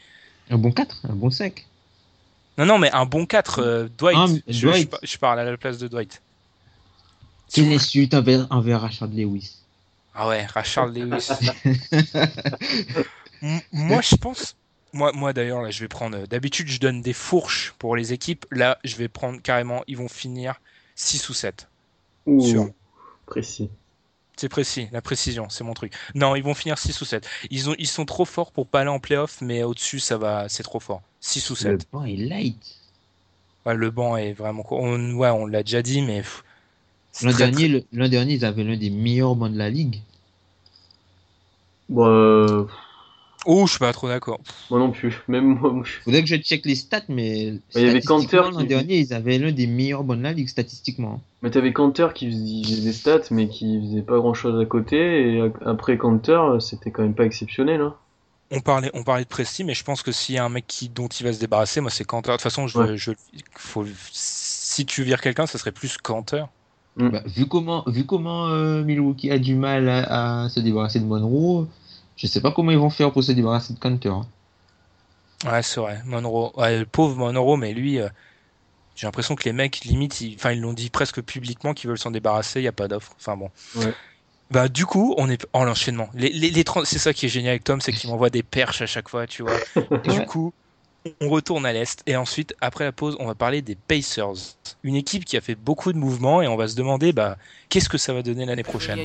Un bon 4, un bon 5. Non, non, mais un bon 4, euh, Dwight. Ah, je, je- Dwight. je- je parle à la place de Dwight. Quelle insulte envers, envers Rashard Lewis. Ah ouais, Rachard Lewis. Moi, je pense. Moi, moi d'ailleurs, là, je vais prendre. D'habitude, je donne des fourches pour les équipes. Là, je vais prendre carrément. Ils vont finir 6 ou 7. Ouh, Sûr. précis. C'est précis, la précision, c'est mon truc. Non, ils vont finir 6 ou 7. Ils, ont, ils sont trop forts pour pas aller en playoff, mais au-dessus, ça va, c'est trop fort. 6 ou Le 7. banc est light. Ouais, le banc est vraiment. On, ouais, on l'a déjà dit, mais. L'an très, dernier, le- l'an dernier, ils avaient l'un des meilleurs bancs de la ligue. Bon, euh, Oh, je suis pas trop d'accord. moi non plus. Même moi, moi, je- Faudrait que je check les stats, mais il y avait Cantor l'an qui- dernier, ils avaient l'un des meilleurs bancs de la ligue statistiquement. Mais t'avais Cantor qui faisait faisait des stats, mais qui faisait pas grand chose à côté. Et après Cantor, c'était quand même pas exceptionnel. Hein. On parlait, on parlait de Presti, mais je pense que s'il y a un mec qui, dont il va se débarrasser, moi, c'est Cantor. De toute façon, je, Ouais. je, faut, si tu vires quelqu'un, ça serait plus Cantor. Mm. Bah, vu comment, vu comment euh, Milwaukee a du mal à, à se débarrasser de Monroe, je sais pas comment ils vont faire pour se débarrasser de Cantor. hein. Ouais, c'est vrai. Monroe, ouais, le pauvre Monroe, mais lui, euh, j'ai l'impression que les mecs, limite, ils, enfin, ils l'ont dit presque publiquement qu'ils veulent s'en débarrasser, il n'y a pas d'offre. Enfin bon. Ouais. Bah, du coup, on est en l'enchaînement. Les, les, les 30 c'est ça qui est génial avec Tom, c'est qu'il m'envoie des perches à chaque fois, tu vois. Et du coup, on retourne à l'Est. Et ensuite, après la pause, on va parler des Pacers. Une équipe qui a fait beaucoup de mouvements et on va se demander, bah, qu'est-ce que ça va donner l'année prochaine?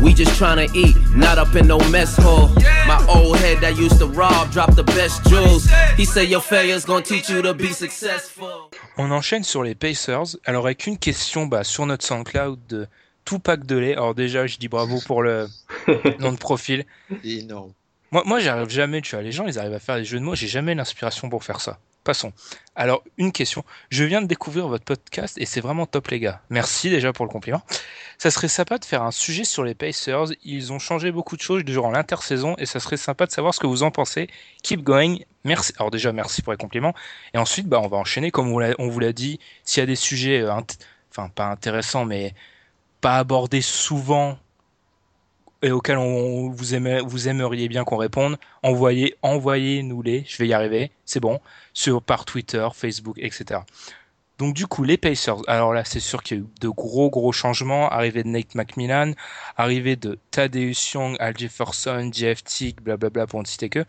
We just tryna eat, not up in no mess hall. My old head that used to rob dropped the best jewels. He said your failure's gonna teach you to be successful. On enchaîne sur les Pacers. Alors, avec une question bah, sur notre SoundCloud de Tupac Delay. Alors, déjà, je dis bravo pour le nom de profil. Énorme. Moi, moi j'arrive jamais, tu vois, les gens, ils arrivent à faire des jeux de mots, j'ai jamais l'inspiration pour faire ça. Passons. Alors, une question. Je viens de découvrir votre podcast et c'est vraiment top, les gars. Merci déjà pour le compliment. Ça serait sympa de faire un sujet sur les Pacers. Ils ont changé beaucoup de choses durant l'intersaison et ça serait sympa de savoir ce que vous en pensez. Keep going. Merci. Alors, déjà, merci pour les compliments. Et ensuite, bah, on va enchaîner, comme on, vous l'a dit. S'il y a des sujets, euh, enfin, pas intéressants, mais pas abordés souvent et auxquels on, vous, aimeriez bien qu'on réponde, envoyez, envoyez-nous les, je vais y arriver, c'est bon, sur par Twitter, Facebook, etc. Donc du coup, les Pacers, alors là, c'est sûr qu'il y a eu de gros gros changements, arrivée de Nate McMillan, arrivée de Thaddeus Young, Al Jefferson, Jeff Teague, blablabla pour ne citer que.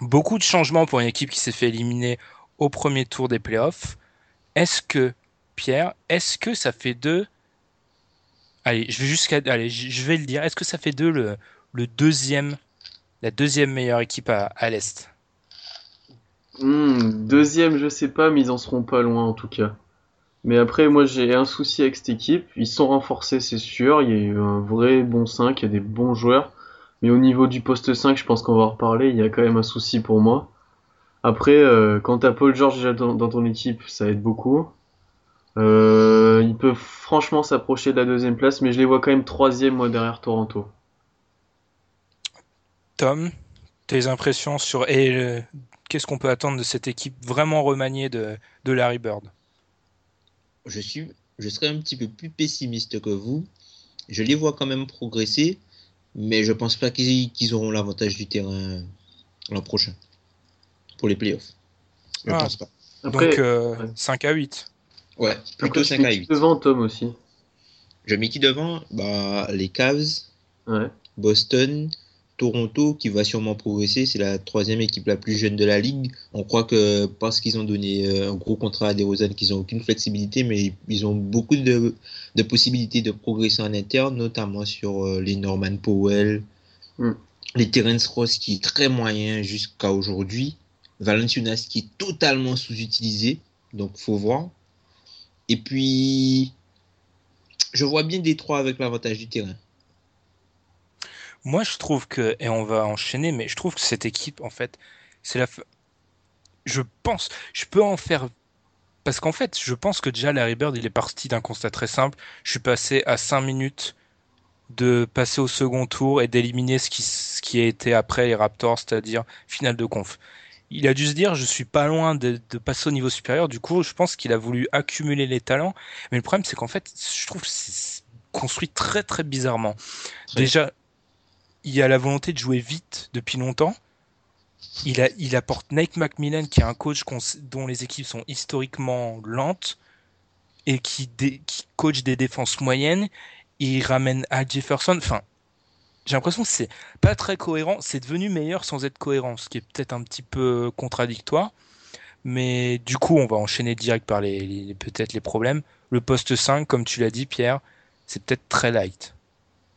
Beaucoup de changements pour une équipe qui s'est fait éliminer au premier tour des playoffs. Est-ce que, Pierre, est-ce que ça fait d'eux Allez, je vais jusqu'à, allez, je vais le dire. Est-ce que ça fait d'eux le, deuxième, la deuxième meilleure équipe à, à l'est? Hmm, deuxième, je sais pas, mais ils en seront pas loin en tout cas. Mais après, moi j'ai un souci avec cette équipe. Ils sont renforcés, c'est sûr. Il y a eu un vrai bon 5, il y a des bons joueurs. Mais au niveau du poste 5, je pense qu'on va en reparler. Il y a quand même un souci pour moi. Après, euh, quand t'as Paul George dans ton équipe, ça aide beaucoup. Euh, ils peuvent franchement s'approcher de la deuxième place, mais je les vois quand même troisième moi derrière Toronto. Tom, tes impressions sur et euh, qu'est-ce qu'on peut attendre de cette équipe vraiment remaniée de, de Larry Bird? Je suis, je serais un petit peu plus pessimiste que vous. Je les vois quand même progresser, mais je pense pas qu'ils auront l'avantage du terrain l'an prochain pour les playoffs. Je Ah. pense pas. Après, Donc euh, ouais. 5 à 8. Ouais, plutôt tu 5 mets à qui 8. devant Tom aussi. Je mets qui devant? Bah, Les Cavs, Ouais. Boston, Toronto qui va sûrement progresser. C'est la troisième équipe la plus jeune de la ligue. On croit que parce qu'ils ont donné euh, un gros contrat à DeRozan, qu'ils n'ont aucune flexibilité, mais ils ont beaucoup de, de possibilités de progresser en interne, notamment sur euh, les Norman Powell, Mm. les Terence Ross qui est très moyen jusqu'à aujourd'hui, Valanciunas qui est totalement sous-utilisé, donc faut voir. Et puis, je vois bien Détroit avec l'avantage du terrain. Moi, je trouve que, et on va enchaîner, mais je trouve que cette équipe, en fait, c'est la. Je pense, je peux en faire. Parce qu'en fait, je pense que déjà Larry Bird, il est parti d'un constat très simple. Je suis passé à 5 minutes de passer au second tour et d'éliminer ce qui, ce qui a été après les Raptors, c'est-à-dire finale de conf. Il a dû se dire, je suis pas loin de, de passer au niveau supérieur. Du coup, je pense qu'il a voulu accumuler les talents. Mais le problème, c'est qu'en fait, je trouve que c'est construit très très bizarrement. Très. Déjà, il y a la volonté de jouer vite depuis longtemps. Il, a, il apporte Nate McMillan, qui est un coach dont les équipes sont historiquement lentes et qui, dé- qui coach des défenses moyennes. Il ramène Al Jefferson. Enfin, j'ai l'impression que c'est pas très cohérent. C'est devenu meilleur sans être cohérent, ce qui est peut-être un petit peu contradictoire. Mais du coup, on va enchaîner direct par les, les- peut-être les problèmes. Le poste 5, comme tu l'as dit, Pierre, c'est peut-être très light.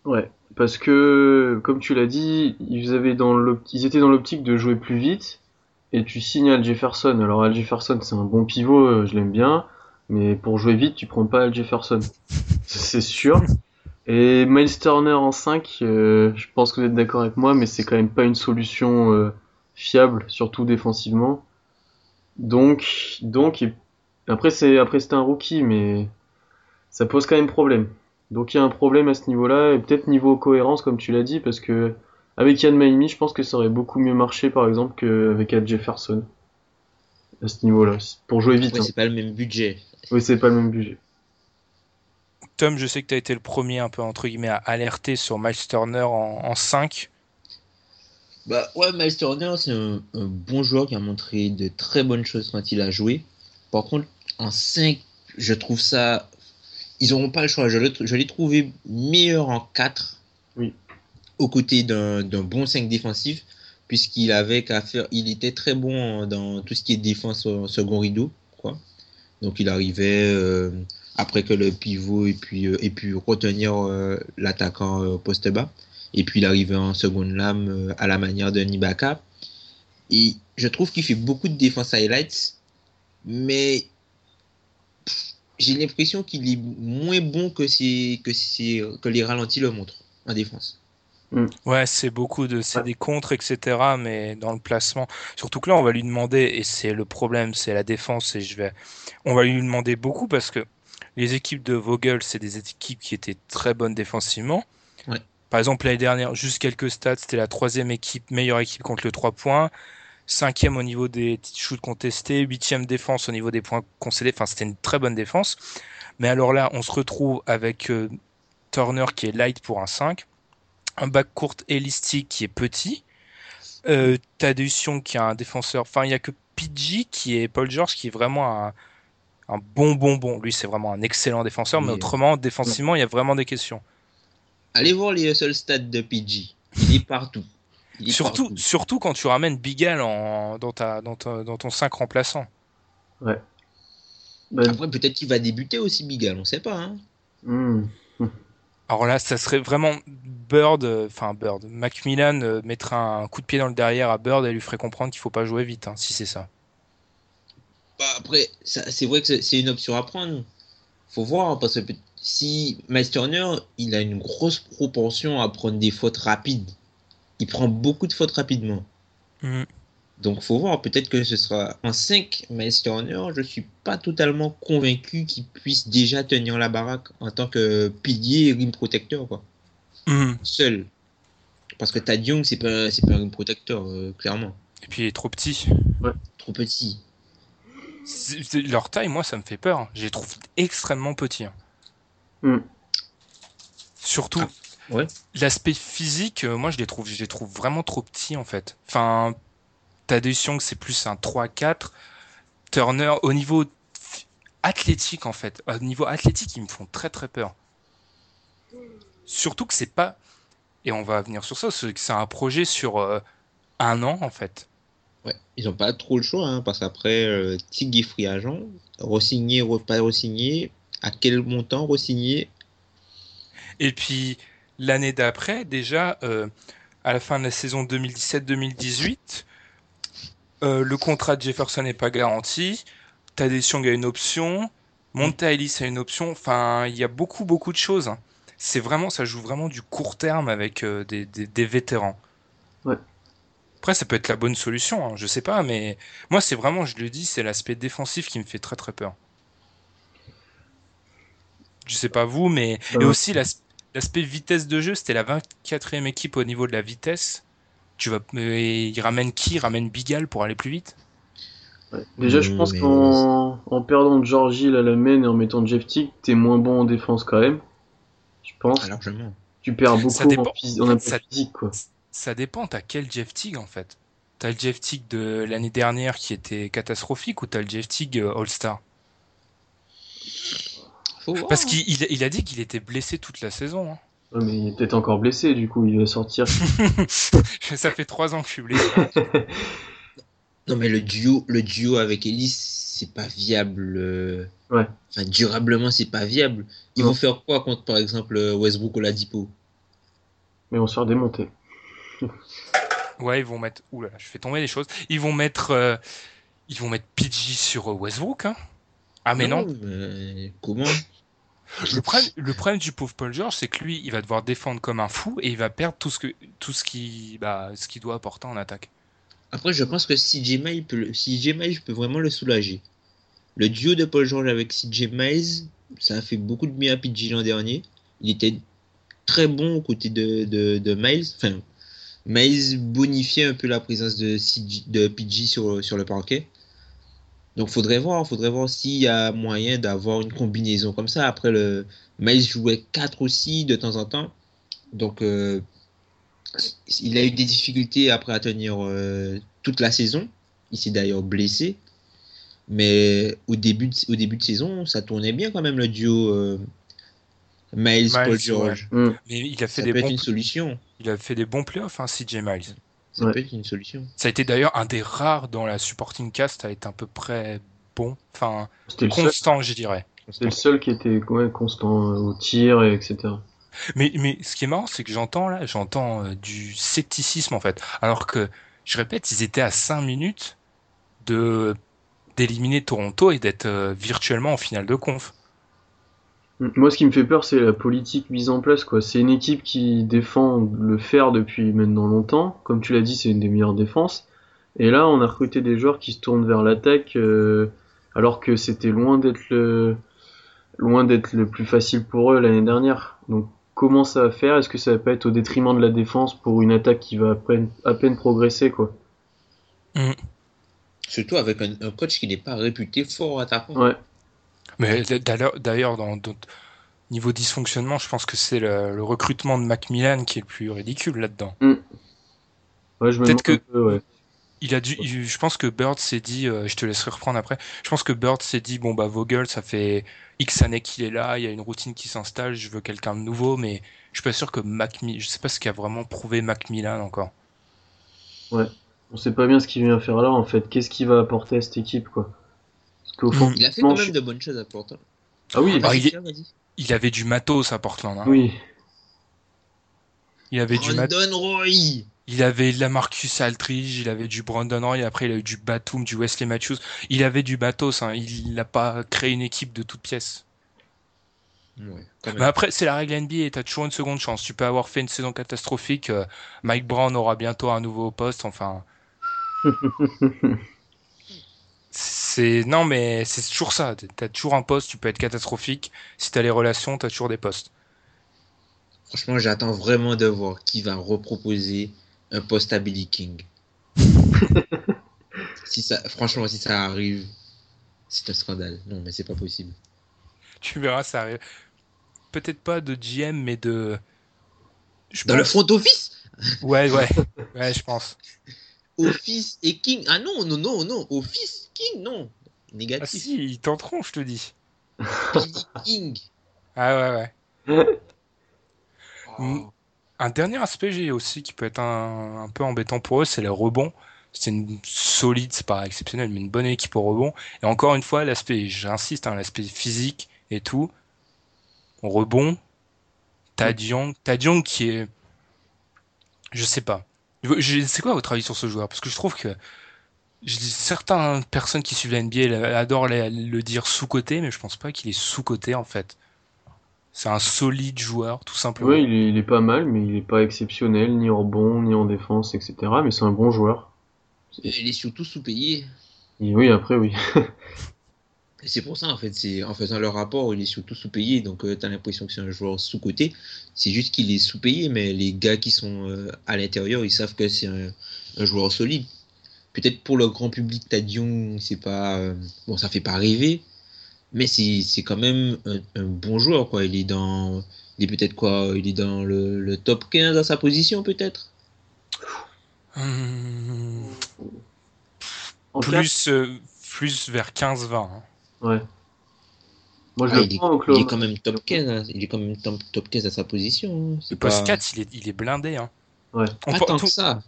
Ouais, parce que, comme tu l'as dit, ils, avaient dans ils étaient dans l'optique de jouer plus vite, et tu signes Al Jefferson. Alors Al Jefferson, c'est un bon pivot, euh, je l'aime bien, mais pour jouer vite, tu prends pas Al Jefferson. C'est sûr. Et Miles Turner en 5, euh, je pense que vous êtes d'accord avec moi, mais c'est quand même pas une solution euh, fiable, surtout défensivement. Donc, donc, et- après c'est après c'est un rookie, mais ça pose quand même problème. Donc il y a un problème à ce niveau-là, et peut-être niveau cohérence, comme tu l'as dit, parce que avec Yann Maimi, je pense que ça aurait beaucoup mieux marché, par exemple, qu'avec Al Jefferson. À ce niveau-là, pour jouer vite. Ouais, hein. c'est pas le même budget. Oui, c'est pas le même budget. Tom, je sais que tu as été le premier un peu entre guillemets à alerter sur Miles Turner en, en 5. Bah ouais, Miles Turner, c'est un, un bon joueur qui a montré de très bonnes choses quand il a joué. Par contre, en 5, je trouve ça. Ils n'auront pas le choix. Je l'ai je l'ai trouvé meilleur en 4. Oui. Aux côtés d'un d'un bon 5 défensif. Puisqu'il avait qu'à faire. Il était très bon dans tout ce qui est défense au second rideau. Quoi. Donc il arrivait. euh, après que le pivot et puis, euh, et puis retenir euh, l'attaquant euh, au poste bas. Et puis il arrivait en seconde lame euh, à la manière de Nibaka. Et je trouve qu'il fait beaucoup de défense highlights, mais j'ai l'impression qu'il est moins bon que, ses, que, ses, que les ralentis le montrent en défense. Ouais, c'est beaucoup de, c'est Ouais. des contres, etc. Mais dans le placement, surtout que là, on va lui demander, et c'est le problème, c'est la défense, et je vais, on va lui demander beaucoup parce que les équipes de Vogel, c'est des équipes qui étaient très bonnes défensivement. Ouais. Par exemple, l'année dernière, juste quelques stats, c'était la troisième équipe, meilleure équipe contre le 3 points, cinquième au niveau des shoots contestés, huitième défense au niveau des points concédés. Enfin, c'était une très bonne défense. Mais alors là, on se retrouve avec euh, Turner qui est light pour un 5, un back court élastique qui est petit, euh, qui est un défenseur. Enfin, il y a que PG qui est Paul George qui est vraiment un, un bon bon bon. Lui, c'est vraiment un excellent défenseur, mais autrement, défensivement, il y a vraiment des questions. Allez voir les seuls stats de PG. Il est partout. Il est Surtout, partout. surtout quand tu ramènes Bigal en, dans, ta, dans, ta- dans ton 5 remplaçant. Bah, Après, peut-être qu'il va débuter aussi, Bigal, on sait pas. Hein. hmm. Alors là, ça serait vraiment Bird, euh, enfin Bird, Macmillan euh, mettrait un coup de pied dans le derrière à Bird et lui ferait comprendre qu'il faut pas jouer vite, hein, si c'est ça. Bah, après, ça- c'est vrai que c'est- une option à prendre. Faut voir, parce que si Miles Turner, il a une grosse propension à prendre des fautes rapides. Il prend beaucoup de fautes rapidement. Mhm. Donc faut voir, peut-être que ce sera en 5 Miles Turner, je suis pas totalement convaincu qu'il puisse déjà tenir la baraque en tant que pilier et rim protecteur quoi. Mhm. Seul. Parce que Tad Young c'est pas c'est pas un rim protecteur euh, clairement. Et puis il est trop petit. Trop petit. Leur taille, moi, ça me fait peur. Je les trouve extrêmement petits. hein. Hmm. Surtout, Ah, ouais. l'aspect physique, euh, moi, je les trouve, je les trouve vraiment trop petits, en fait. Enfin, Tadeusz Young, c'est plus un 3-4. Turner, au niveau athlétique, en fait, au niveau athlétique, ils me font très, très peur. Surtout que c'est pas, et on va venir sur ça, c'est que c'est un projet sur euh, un an, en fait. Ouais, ils ont pas trop le choix hein, parce qu'après euh, free agent, re-signer, re- pas re-signer, à quel montant re-signer Et puis l'année d'après, déjà, euh, à la fin de la saison 2017-2018, euh, le contrat de Jefferson n'est pas garanti. Tadeusz Young a une option. Monta Ellis a une option. Enfin, il y a beaucoup, beaucoup de choses. hein. C'est vraiment, ça joue vraiment du court terme avec euh, des, des- des vétérans. Ouais. Après, ça peut être la bonne solution, hein, je sais pas, mais moi, c'est vraiment, je le dis, c'est l'aspect défensif qui me fait très, très peur. Je sais pas vous, mais et Euh, aussi l'as- l'aspect vitesse de jeu, c'était la 24e équipe au niveau de la vitesse. Tu vas, et il ramène qui? Il ramène Bigal pour aller plus vite? Ouais. Déjà, je Hmm, pense mais- qu'en en perdant Georgie à la main et en mettant Jeff Tick, t'es moins bon en défense quand même. Je pense. Ah, largement. Tu perds beaucoup Ça dépend. en, phys- en impact Ça- physique, quoi. Ça dépend, t'as quel Jeff Teague en fait? T'as le Jeff Teague de l'année dernière qui était catastrophique ou t'as le Jeff Teague euh, All-Star? Parce qu'il il, il a dit qu'il était blessé toute la saison. hein. Ouais, mais il est peut-être encore blessé, du coup, il va sortir. Ça fait trois ans que je suis blessé. Non mais le duo, le duo avec Ellis, c'est pas viable. euh, Ouais. Enfin, durablement, c'est pas viable. Ils vont faire quoi contre, par exemple, euh, Westbrook ou Ladipo mais on se fait démonter. Ouais, ils vont mettre. Ouh là, là, je fais tomber les choses. Ils vont mettre. euh, Ils vont mettre PG sur euh, Westbrook. Hein. Ah mais non. mais comment Le problème, le problème du pauvre Paul George, c'est que lui, il va devoir défendre comme un fou et il va perdre tout ce que tout ce qui bah, ce qu'il doit apporter en attaque. Après, je pense que CJ Miles peut, le- CJ Miles peut vraiment le soulager. Le duo de Paul George avec CJ Miles, ça a fait beaucoup de bien à PG l'an dernier. il était très bon aux côtés de, de, de Miles. Enfin, Miles bonifiait un peu la présence de, PG sur, le parquet. Donc faudrait voir, faudrait voir s'il y a moyen d'avoir une combinaison comme ça. Après le Miles jouait 4 aussi de temps en temps. Donc euh, il a eu des difficultés après à tenir euh, toute la saison. Il s'est d'ailleurs blessé. Mais au début, de, au début de saison, ça tournait bien quand même le duo euh, Miles, Paul Miles, George. Mm. Mais il a fait Ça des peut être bons, une solution. il a fait des bons playoffs, hein, CJ Miles. Ça Ouais. peut être une solution. Ça a été d'ailleurs un des rares dans la supporting cast à être à peu près bon, enfin constant, je dirais. c'était le seul qui était ouais, constant euh, au tir et etc. Mais, mais ce qui est marrant, c'est que j'entends là, j'entends euh, du scepticisme en fait. Alors que, je répète, ils étaient à 5 minutes de d'éliminer Toronto et d'être euh, virtuellement en finale de conf. Mm. Moi, ce qui me fait peur, c'est la politique mise en place, quoi. C'est une équipe qui défend le fer depuis maintenant longtemps. Comme tu l'as dit, c'est une des meilleures défenses. Et là, on a recruté des joueurs qui se tournent vers l'attaque, euh, alors que c'était loin d'être le, loin d'être le plus facile pour eux l'année dernière. Donc, comment ça va faire? Est-ce que ça va pas être au détriment de la défense pour une attaque qui va à peine, à peine progresser, quoi? Surtout avec un, un coach qui n'est pas réputé fort attaquant. Ouais. Mais d'ailleurs, dans d'autres niveau dysfonctionnement, je pense que c'est le, le recrutement de Macmillan qui est le plus ridicule là-dedans. Ouais, je me Peut-être que- un peu, ouais. Il a dû, il- je pense que Bird s'est dit, euh, je te laisserai reprendre après. Je pense que Bird s'est dit, bon bah Vogel, ça fait X années qu'il est là, il y a une routine qui s'installe, je veux quelqu'un de nouveau, mais je suis pas sûr que Macmillan, je sais pas ce qu'a vraiment prouvé Macmillan encore. On sait pas bien ce qu'il vient faire là, en fait. Qu'est-ce qu'il va apporter à cette équipe, quoi? Fond, Il a fait quand je- même de bonnes choses à Portland. Ah oui, Ah, Vas-y, il avait du matos à Portland. Hein. oui. Il avait du matos. Brandon Roy Il avait de la Marcus Aldridge, il avait du Brandon Roy, après il a eu du Batum, du Wesley Matthews. Il avait du matos, hein. il n'a pas créé une équipe de toutes pièces. Ouais, après, c'est la règle NBA, t'as toujours une seconde chance. Tu peux avoir fait une saison catastrophique, euh, Mike Brown aura bientôt un nouveau poste, enfin. c'est non mais c'est toujours ça. T'as toujours un poste, tu peux être catastrophique. Si t'as les relations, t'as toujours des postes. Franchement, j'attends vraiment de voir qui va reproposer un poste à Billy King. si ça, franchement, si ça arrive, c'est un scandale. Non, mais c'est pas possible. Tu verras, ça arrive. Peut-être pas de GM, mais de. Je Dans le front office? Ouais, ouais, ouais, je pense. Office et King. Ah non, non, non, non. Office, King, non. Ah Négatif. si, ils tenteront, je te dis. Billy King. Ah ouais, ouais. Oh. Mm. Un dernier aspect j'ai aussi qui peut être un, un peu embêtant pour eux, c'est les rebonds. C'est une solide, c'est pas exceptionnel, mais une bonne équipe au rebond. Et encore une fois, l'aspect, j'insiste, hein, l'aspect physique et tout. Au rebond, Tad Young, Tad Young qui est, je sais pas. Je- C'est quoi votre avis sur ce joueur? Parce que je trouve que je dis, certaines personnes qui suivent la NBA elles adorent le, le dire sous-côté, mais je pense pas qu'il est sous-côté en fait. C'est un solide joueur, tout simplement. Ouais, il est, il est pas mal, mais il est pas exceptionnel, ni en rebond, ni en défense, etc. Mais c'est un bon joueur. Il est surtout sous-payé. Oui, après, oui. Et C'est pour ça, en fait, c'est en faisant le rapport, il est surtout sous-payé. Donc, tu as l'impression que c'est un joueur sous-côté. C'est juste qu'il est sous-payé, mais les gars qui sont euh, à l'intérieur, ils savent que c'est un, un joueur solide. Peut-être pour le grand public, Tadion, c'est pas. euh, bon, ça fait pas rêver, mais c'est c'est quand même un, un bon joueur, quoi. Il est dans. Il est peut-être quoi Il est dans le, le top 15 à sa position, peut-être Hum, En plus, euh, plus vers 15-20. hein. Ouais. Moi, je Ah, le il, est, prends au il est quand même top 15. hein. Il est quand même top, top 15 à sa position. hein. Le poste pas, 4, il est, il est blindé. Hein. Ouais. On pas tant tout, que ça.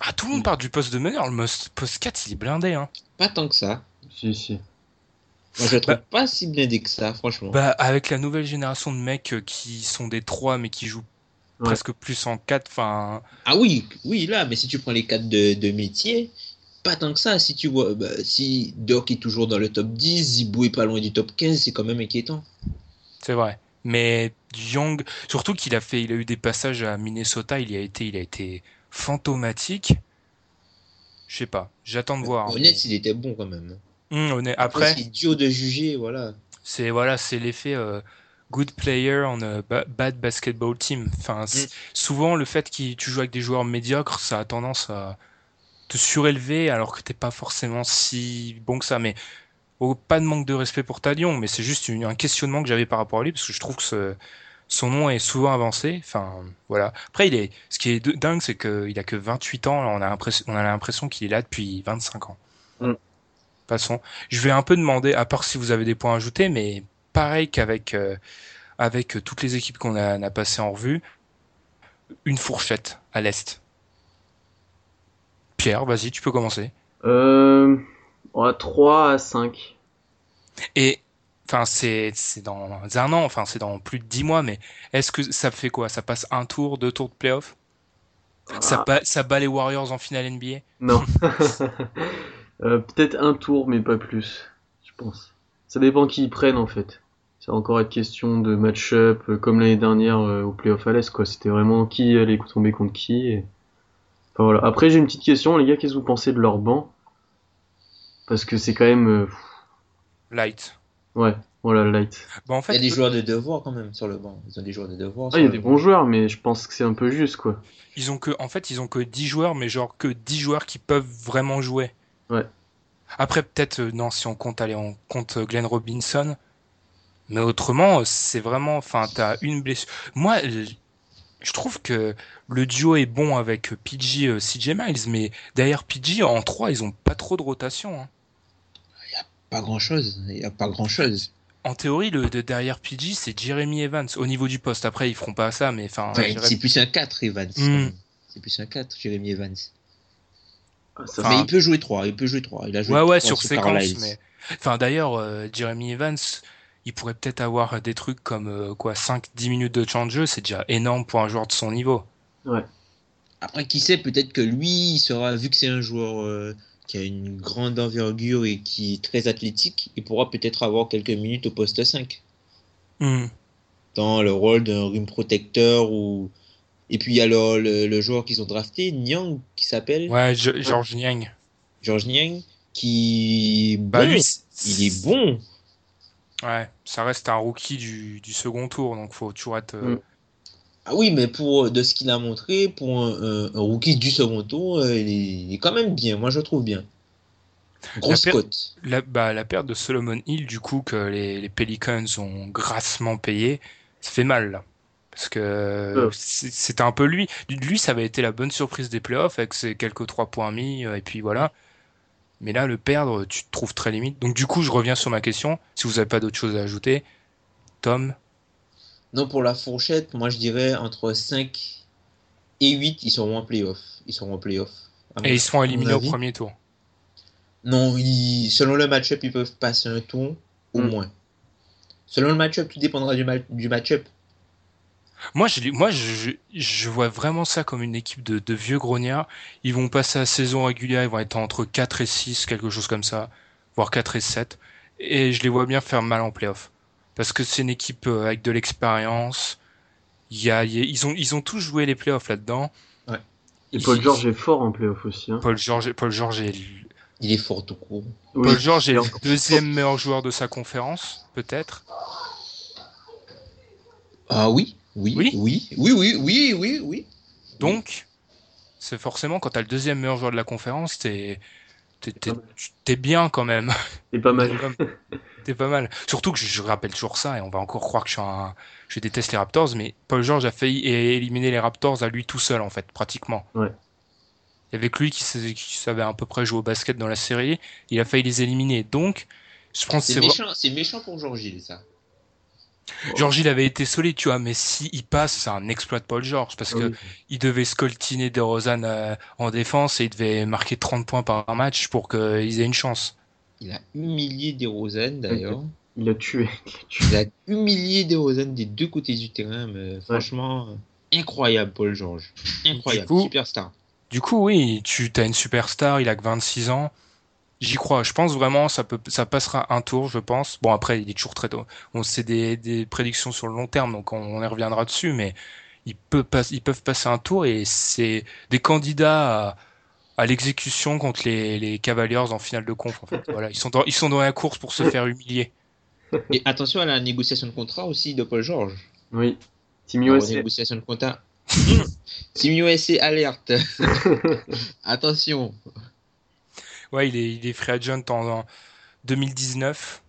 ah, tout le monde parle du poste de meneur. Le poste 4, il est blindé. Hein. Pas tant que ça. Si, si. Moi, je le trouve Bah- pas si blindé que ça, franchement. Bah, avec la nouvelle génération de mecs euh, qui sont des 3 mais qui jouent Ouais. presque plus en 4, enfin. Ah oui, oui, là, mais si tu prends les cadres de, de métier, pas tant que ça. Si tu vois, bah, si Doc est toujours dans le top 10, Zibou est pas loin du top 15, c'est quand même inquiétant. C'est vrai. Mais Young, surtout qu'il a fait, il a eu des passages à Minnesota, il y a été, il a été fantomatique. Je sais pas, j'attends de voir. Honnête, il était bon quand même. Hum, honnête. Après, Après, c'est dur de juger, voilà. c'est voilà, c'est l'effet euh, good player on a bad basketball team. Enfin, mm. souvent le fait que tu joues avec des joueurs médiocres, ça a tendance à te surélever alors que t'es pas forcément si bon que ça. Mais oh, pas de manque de respect pour Talion, mais c'est juste un questionnement que j'avais par rapport à lui parce que je trouve que son nom est souvent avancé. Enfin, voilà. Après, il est, ce qui est dingue, c'est qu'il a que 28 ans. On a l'impression, on a l'impression qu'il est là depuis 25 ans. Mm. De toute façon, je vais un peu demander, à part si vous avez des points à ajouter, mais pareil qu'avec euh, avec toutes les équipes qu'on a, a passées en revue, une fourchette à l'est. Pierre, vas-y, tu peux commencer. Euh, 3 à 5. Et enfin c'est dans un an, enfin c'est dans plus de 10 mois, mais est-ce que ça fait quoi? Ça passe un tour, deux tours de playoff? Ça, ah. ça bat les Warriors en finale NBA Non. Euh, peut-être un tour, mais pas plus, je pense. Ça dépend qui ils prennent en fait. Ça va encore être question de match-up, euh, comme l'année dernière euh, au playoff à l'Est, quoi. C'était vraiment qui allait tomber contre qui. Enfin, voilà. Après, j'ai une petite question, les gars, qu'est-ce que vous pensez de leur banc? Parce que c'est quand même. Light. Ouais, voilà, light. Bon, en fait, il y a des joueurs de devoir quand même sur le banc. Ils ont des joueurs de devoir. Ah, il y a des bons joueurs, mais je pense que c'est un peu juste, quoi. Ils ont que, en fait, ils ont que 10 joueurs, mais genre que 10 joueurs qui peuvent vraiment jouer. Ouais. Après, peut-être, euh, non, si on compte, allez, on compte euh, Glenn Robinson. Mais autrement, c'est vraiment, enfin, t'as une blessure. Moi, je trouve que le duo est bon avec PG, euh, CJ Miles, mais derrière PG, en 3, ils ont pas trop de rotation. Hein pas grand chose. Il y a pas grand chose. En théorie, le de derrière PG, c'est Jeremy Evans au niveau du poste. Après, ils feront pas ça, mais enfin. C'est plus un 4, Evans. Hmm. C'est plus un 4, Jeremy Evans. Ah, mais il peut jouer 3, il peut jouer 3. Il a joué ouais, ouais, sur séquence. Mais... Enfin, d'ailleurs, euh, Jeremy Evans, il pourrait peut-être avoir des trucs comme euh, quoi 5-10 minutes de temps de jeu, c'est déjà énorme pour un joueur de son niveau. Ouais. Après, qui sait, peut-être que lui, il sera, vu que c'est un joueur euh, qui a une grande envergure et qui est très athlétique, il pourra peut-être avoir quelques minutes au poste 5. Hmm. Dans le rôle d'un rim protecteur ou. Et puis il y a le, joueur qu'ils ont drafté, Nyang, qui s'appelle. Ouais, George Nyang. George Nyang, qui. Bah, lui, il est bon. Ouais, ça reste un rookie du, second tour, donc faut toujours être. Euh, hmm. Ah oui, mais pour de ce qu'il a montré, pour un, rookie du second tour, euh, il est, quand même bien. Moi, je trouve bien. Grosse la cote. La, bah, la, perte de Solomon Hill, du coup, que les, Pelicans ont grassement payé, ça fait mal, là. Parce que c'était un peu lui. Lui, ça avait été la bonne surprise des playoffs avec ses quelques trois points mis, euh, et puis voilà. Mais là, le perdre, tu te trouves très limite. Donc, du coup, je reviens sur ma question. Si vous n'avez pas d'autre chose à ajouter, Tom, non, pour la fourchette, moi je dirais entre 5 et 8, ils seront en playoff. Ils seront en playoff. Et ils seront éliminés au premier tour. Non, selon le match-up, ils peuvent passer un tour au hmm. moins. Selon le match-up, tout dépendra du, du match-up. Moi, je, moi je, vois vraiment ça comme une équipe de, vieux grognards. Ils vont passer la saison régulière, ils vont être entre 4 et 6, quelque chose comme ça, voire 4 et 7. Et je les vois bien faire mal en playoff parce que c'est une équipe euh, avec de l'expérience. Il y a, ils ont ils ont tous joué les playoffs là-dedans. Ouais. Et Paul George est fort en playoffs aussi. Hein. Paul George, Paul George est il est fort tout court. Paul George est le deuxième meilleur joueur de sa conférence, peut-être. Ah oui, oui, oui, oui, oui, oui, oui, oui, oui. Donc, c'est forcément quand t'as le deuxième meilleur joueur de la conférence, t'es t'es bien quand même. T'es pas mal. T'es pas mal. Surtout que je, rappelle toujours ça, et on va encore croire que je, suis un, je déteste les Raptors, mais Paul George a failli éliminer les Raptors à lui tout seul, en fait, pratiquement. Ouais. Il y avait que lui qui, savait à peu près jouer au basket dans la série, il a failli les éliminer. Donc, je pense c'est méchant, c'est méchant pour Georgie, ça. George il avait été solide, tu vois, mais si il passe, c'est un exploit de Paul George parce que il devait scoltiner De Rosanne euh, en défense et il devait marquer 30 points par match pour qu'ils aient une chance. Il a humilié De Rosanne d'ailleurs. Il a tué. Il a humilié De Rosanne des deux côtés du terrain, mais franchement incroyable Paul George, incroyable, superstar. Du coup, oui, tu as une superstar, il a que 26 ans. J'y crois. Je pense vraiment ça peut ça passera un tour, je pense. Bon après il est toujours très tôt. On sait des, des prédictions sur le long terme, donc on, y reviendra dessus, mais ils peuvent ils peuvent passer un tour et c'est des candidats à, à l'exécution contre les, les Cavaliers en finale de conf. En fait. voilà, ils sont dans, ils sont dans la course pour se faire humilier. Et attention à la négociation de contrat aussi de Paul George. Oui. Team Alors, USA. négociation de contrat. Team USA alerte. attention. Ouais, il est, il est free agent en, en 2019.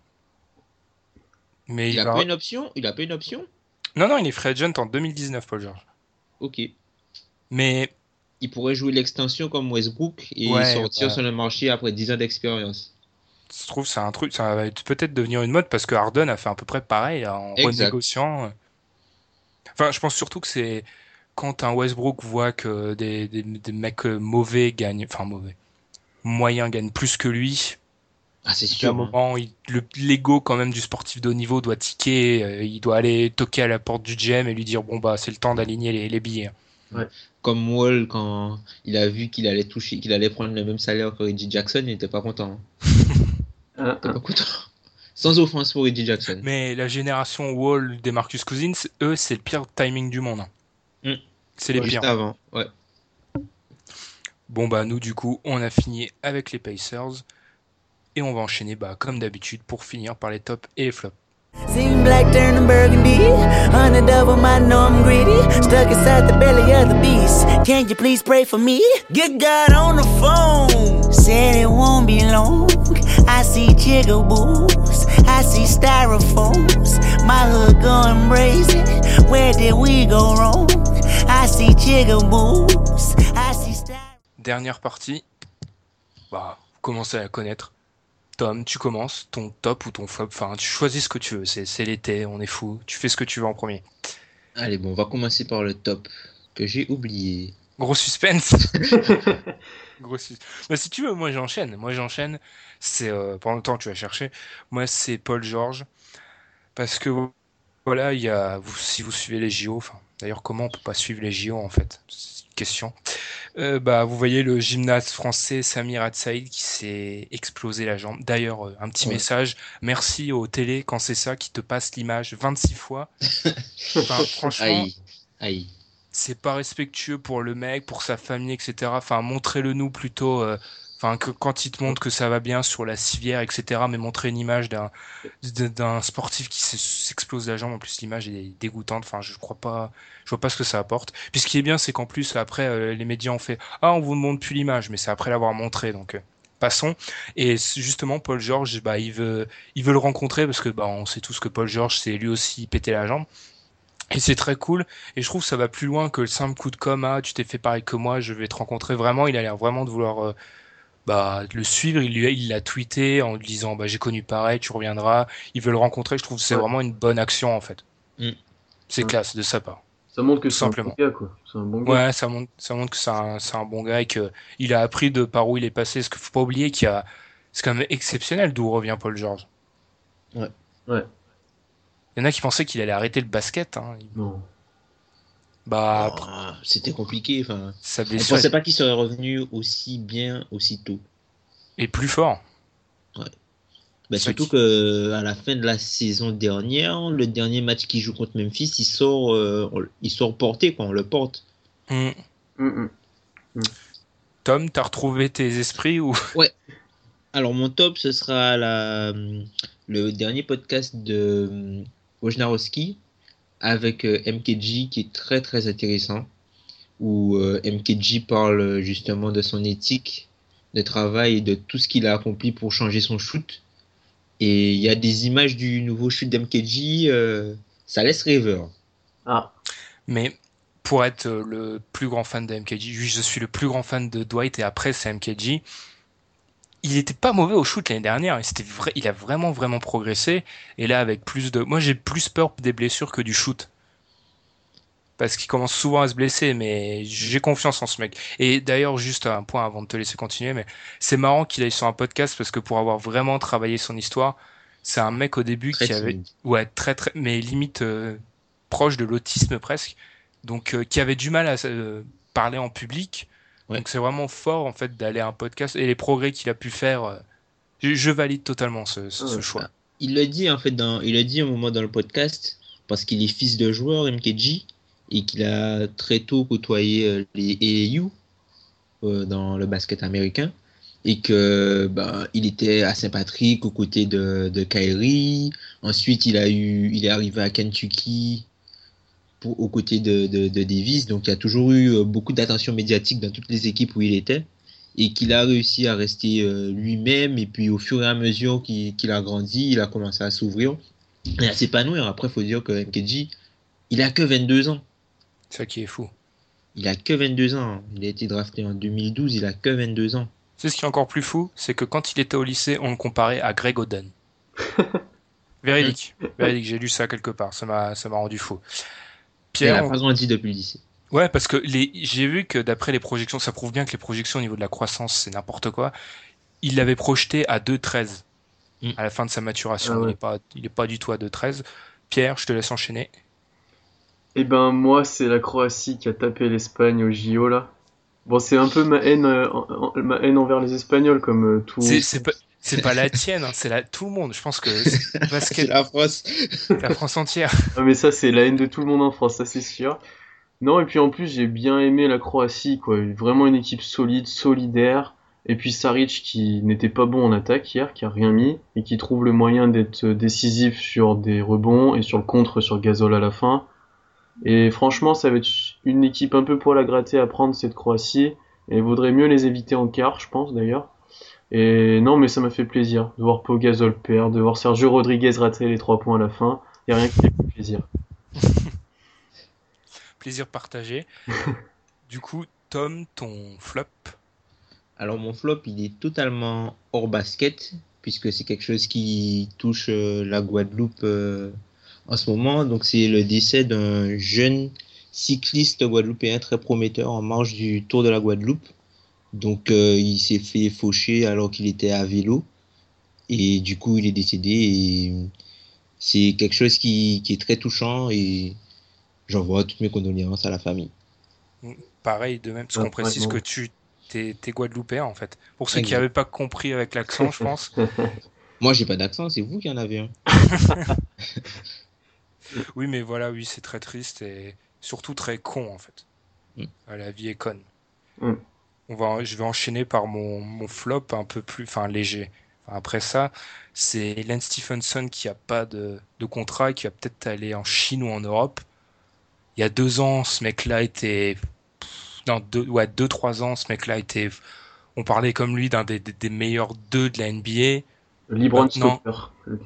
Mais Il il a va- pas une option? Il a pas une option? Non, non, il est free agent en 2019, Paul George. Ok. Mais Il pourrait jouer l'extension comme Westbrook et Ouais, sortir sur le marché après 10 ans d'expérience. je trouve c'est un truc, ça va être- peut-être devenir une mode parce que Harden a fait à peu près pareil là, en Exact. renégociant. Enfin, je pense surtout que c'est quand un Westbrook voit que des, des, des mecs mauvais gagnent, enfin mauvais, moyens gagnent plus que lui. Ah, c'est À un sûr. hein. moment, il- le l'ego quand même du sportif de haut niveau doit tiquer. euh, il doit aller toquer à la porte du GM et lui dire bon bah c'est le temps d'aligner les, les billets. Comme Wall, quand il a vu qu'il allait toucher, qu'il allait prendre le même salaire que Reggie Jackson, il n'était pas content. hein. Il était un. pas content. Sans offense pour Reggie Jackson. Mais la génération Wall des Marcus Cousins, eux, c'est le pire timing du monde. hein. Mm. C'est les Juste pires. avant. Ouais. Bon bah nous du coup on a fini avec les Pacers et on va enchaîner bah comme d'habitude pour finir par les tops et les flops. Seen black turning burgundy. Underdog I know I'm greedy. Stuck inside the belly of the beast. Can you please pray for me? Get God on the phone. Said it won't be long. I see jigaboos. I see styrofoams. My hood going brazen. Where did we go wrong? I see jigaboos. Dernière partie, bah vous commencez à la connaître. Tom, tu commences ton top ou ton flop, enfin tu choisis ce que tu veux, c'est l'été, on est fou, tu fais ce que tu veux en premier. Allez, bon, on va commencer par le top que j'ai oublié. Gros suspense. Gros sus- Bah, si tu veux, moi j'enchaîne. Moi j'enchaîne. C'est euh, pendant le temps que tu vas chercher. Moi c'est Paul George parce que voilà, il y a vous, si vous suivez les JO. Enfin, d'ailleurs comment on peut pas suivre les JO en fait? Question. Euh, bah vous voyez le gymnaste français Samir Atsaïd qui s'est explosé la jambe. D'ailleurs euh, un petit Ouais. message. Merci aux télé quand c'est ça qui te passe l'image 26 fois. Enfin, franchement Aïe. Aïe. c'est pas respectueux pour le mec, pour sa famille, etc. Enfin, montrez-le nous plutôt. euh, Enfin, que quand il te montre que ça va bien sur la civière, etc. Mais montrer une image d'un d'un sportif qui s'explose la jambe. En plus, l'image est dégoûtante. Enfin, je crois pas. Je vois pas ce que ça apporte. Puis ce qui est bien, c'est qu'en plus après, euh, les médias ont fait ah, on vous montre plus l'image, mais c'est après l'avoir montré. Donc euh, passons. Et justement, Paul George, bah, il veut, il veut le rencontrer parce que bah, on sait tous que Paul George, c'est lui aussi pété la jambe. Et c'est très cool. Et je trouve que ça va plus loin que le simple coup de com. Ah, tu t'es fait pareil que moi, je vais te rencontrer. Vraiment, il a l'air vraiment de vouloir euh, bah, le suivre. Il lui, il l'a tweeté en lui disant bah, j'ai connu pareil, tu reviendras. Il veut le rencontrer. Je trouve que c'est Ouais. vraiment une bonne action en fait. Mm. C'est Ouais. classe de sa part. Ça montre que Tout c'est un simplement. bon gars, quoi. C'est un bon gars. Ouais, ça montre, ça montre que c'est un, bon gars et que il a appris de par où il est passé. Parce qu'il faut pas oublier qu'il y a, c'est quand même exceptionnel d'où revient Paul George. Ouais. Ouais. Il y en a qui pensaient qu'il allait arrêter le basket. Hein. Non. Bah, Ah, C'était compliqué. Enfin, sa on blessure pensait pas qu'il serait revenu aussi bien aussitôt. est plus fort. Bah, C'est surtout qui- que à la fin de la saison dernière, le dernier match qu'il joue contre Memphis, il sort, euh, on- il sort porté, quoi, on le porte. Hum. Tom, t'as retrouvé tes esprits ou? Alors mon top, ce sera la, le dernier podcast de euh, Wojnarowski avec euh, MKG qui est très très intéressant, où euh, MKG parle justement de son éthique de travail et de tout ce qu'il a accompli pour changer son shoot. Et il y a des images du nouveau shoot d'MKG, euh, ça laisse rêveur. Ah, Mais pour être euh, le plus grand fan de MKG, je suis le plus grand fan de Dwight et après c'est MKG. Il était pas mauvais au shoot l'année dernière. C'était vrai, il a vraiment vraiment progressé. Et là avec plus de, moi j'ai plus peur des blessures que du shoot. Parce qu'il commence souvent à se blesser, mais j'ai confiance en ce mec. Et d'ailleurs, juste un point avant de te laisser continuer, mais c'est marrant qu'il aille sur un podcast parce que pour avoir vraiment travaillé son histoire, c'est un mec au début Très qui avait, timide. ouais, très très, mais limite euh, proche de l'autisme presque, donc euh, qui avait du mal à euh, parler en public. Ouais. Donc c'est vraiment fort en fait d'aller à un podcast et les progrès qu'il a pu faire. euh, je, je valide totalement ce, ce- ce Ouais. choix. Il l'a dit en fait dans, il dit un moment dans le podcast parce qu'il est fils de joueur MKG et qu'il a très tôt côtoyé euh, les AAU euh, dans le basket américain et que ben, il était à Saint-Patrick aux côtés de, de Kyrie. Ensuite, il a eu, il est arrivé à Kentucky pour, aux côtés de, de, de Davis. Donc, il y a toujours eu euh, beaucoup d'attention médiatique dans toutes les équipes où il était et qu'il a réussi à rester euh, lui-même. Et puis, au fur et à mesure qu'il a grandi, il a commencé à s'ouvrir et à s'épanouir. Après, il faut dire que MKG, il a que 22 ans. C'est ça qui est fou. Il a que 22 ans. Il a été drafté en 2012, il a que 22 ans. C'est ce qui est encore plus fou, c'est que quand il était au lycée, on le comparait à Greg Oden. Véridique, véridique, j'ai lu ça quelque part, ça m'a, ça m'a rendu fou. Il Pierre, a on- pas grandi depuis le lycée. ouais, parce que les, j'ai vu que d'après les projections, ça prouve bien que les projections au niveau de la croissance, c'est n'importe quoi. Il l'avait projeté à 2,13 Mm. à la fin de sa maturation. Ah ouais. Il est pas, il est pas du tout à 2,13. Pierre, je te laisse enchaîner. Eh ben moi c'est la Croatie qui a tapé l'Espagne au JO là. Bon c'est un peu ma haine, euh, en- en- ma haine envers les Espagnols comme euh, tout. C'est, c'est pas, c'est pas la tienne, hein, c'est la, tout le monde. Je pense que basket, la France. la France entière. Ah, mais ça c'est la haine de tout le monde en France, ça c'est sûr. Non et puis en plus j'ai bien aimé la Croatie quoi, vraiment une équipe solide, solidaire. Et puis Saric qui n'était pas bon en attaque hier, qui a rien mis et qui trouve le moyen d'être décisif sur des rebonds et sur le contre sur Gasol à la fin. Et franchement, ça va être une équipe un peu poil à gratter à prendre cette Croatie. Et il vaudrait mieux les éviter en quart, je pense d'ailleurs. Et non, mais ça m'a fait plaisir de voir Pau Gasol perdre, de voir Sergio Rodriguez rater les trois points à la fin. Y a rien qui fait plus plaisir. Plaisir partagé. du coup, Tom, ton flop? Alors mon flop, il est totalement hors basket, puisque c'est quelque chose qui touche euh, la Guadeloupe euh, en ce moment. Donc c'est le décès d'un jeune cycliste guadeloupéen très prometteur en marge du Tour de la Guadeloupe. Donc euh, il s'est fait faucher alors qu'il était à vélo. Et du coup, il est décédé. Et c'est quelque chose qui, qui est très touchant. Et j'envoie toutes mes condoléances à la famille. Pareil, de même, parce qu'on précise que tu t'es, t'es guadeloupéen en fait. Pour ceux qui n'avaient pas compris avec l'accent, je pense. Moi, j'ai pas d'accent, c'est vous qui en avez un. Oui, mais voilà, oui, c'est très triste et surtout très con en fait. Mm. Euh, La vie est conne. Mm. On va, je vais enchaîner par mon, mon flop un peu plus, enfin léger. Enfin, après ça, c'est Lance Stephenson qui a pas de, de contrat et qui va peut-être aller en Chine ou en Europe. Il y a deux ans, ce mec-là était, non, deux, ouais, deux, trois ans, ce mec-là était, on parlait comme lui d'un des, des, des meilleurs deux de la NBA. Le Libron Maintenant- Stopper.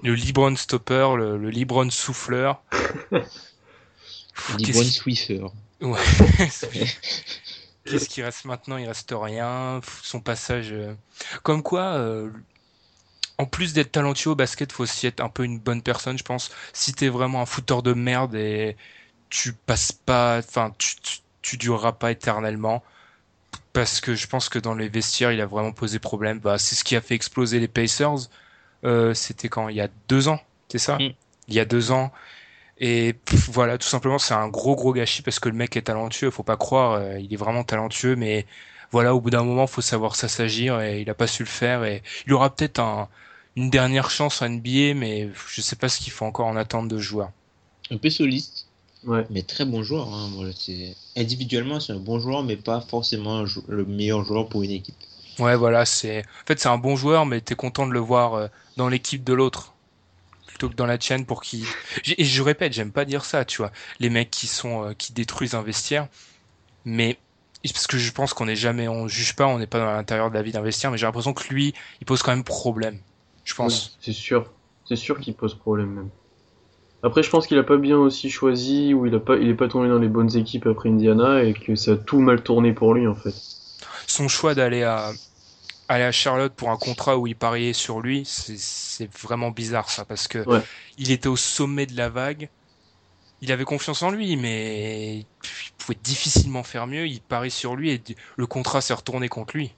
Le Libron stopper, le, le Libron souffleur. Qui- Swiffer. Ouais. Qu'est-ce qui reste maintenant? Il reste rien. Son passage. euh, Comme quoi, euh, en plus d'être talentueux au basket, faut aussi être un peu une bonne personne, je pense. Si t'es vraiment un fouteur de merde et tu passes pas, enfin, tu, tu, tu dureras pas éternellement. Parce que je pense que dans les vestiaires, il a vraiment posé problème. Bah, c'est ce qui a fait exploser les Pacers. Euh, c'était quand? Il y a deux ans, c'est ça? Mm. Il y a deux ans. Et pff, voilà, tout simplement, c'est un gros gros gâchis parce que le mec est talentueux, faut pas croire, euh, il est vraiment talentueux, mais voilà, au bout d'un moment, faut savoir s'assagir et il a pas su le faire et il aura peut-être un, une dernière chance en NBA, mais je sais pas ce qu'il faut encore en attendre de ce joueur. Un peu soliste, Ouais. mais très bon joueur. Hein. Voilà. Individuellement, c'est un bon joueur, mais pas forcément jou- le meilleur joueur pour une équipe. Ouais, voilà, c'est, en fait, c'est un bon joueur, mais t'es content de le voir euh, dans l'équipe de l'autre plutôt que dans la tienne pour. J'ai- Et je répète, j'aime pas dire ça, tu vois, les mecs qui sont euh, qui détruisent un vestiaire, mais parce que je pense qu'on n'est jamais, on juge pas, on n'est pas dans l'intérieur de la vie d'un vestiaire, mais j'ai l'impression que lui, il pose quand même problème, je pense. Oui, c'est sûr. C'est sûr qu'il pose problème même. Après, je pense qu'il a pas bien aussi choisi, ou il a pas, il est pas tombé dans les bonnes équipes après Indiana, et que ça a tout mal tourné pour lui, en fait. Son choix d'aller à aller à Charlotte pour un contrat où il pariait sur lui, c'est vraiment bizarre ça, parce que Ouais. il était au sommet de la vague. Il avait confiance en lui, mais il pouvait difficilement faire mieux. Il parie sur lui et le contrat s'est retourné contre lui.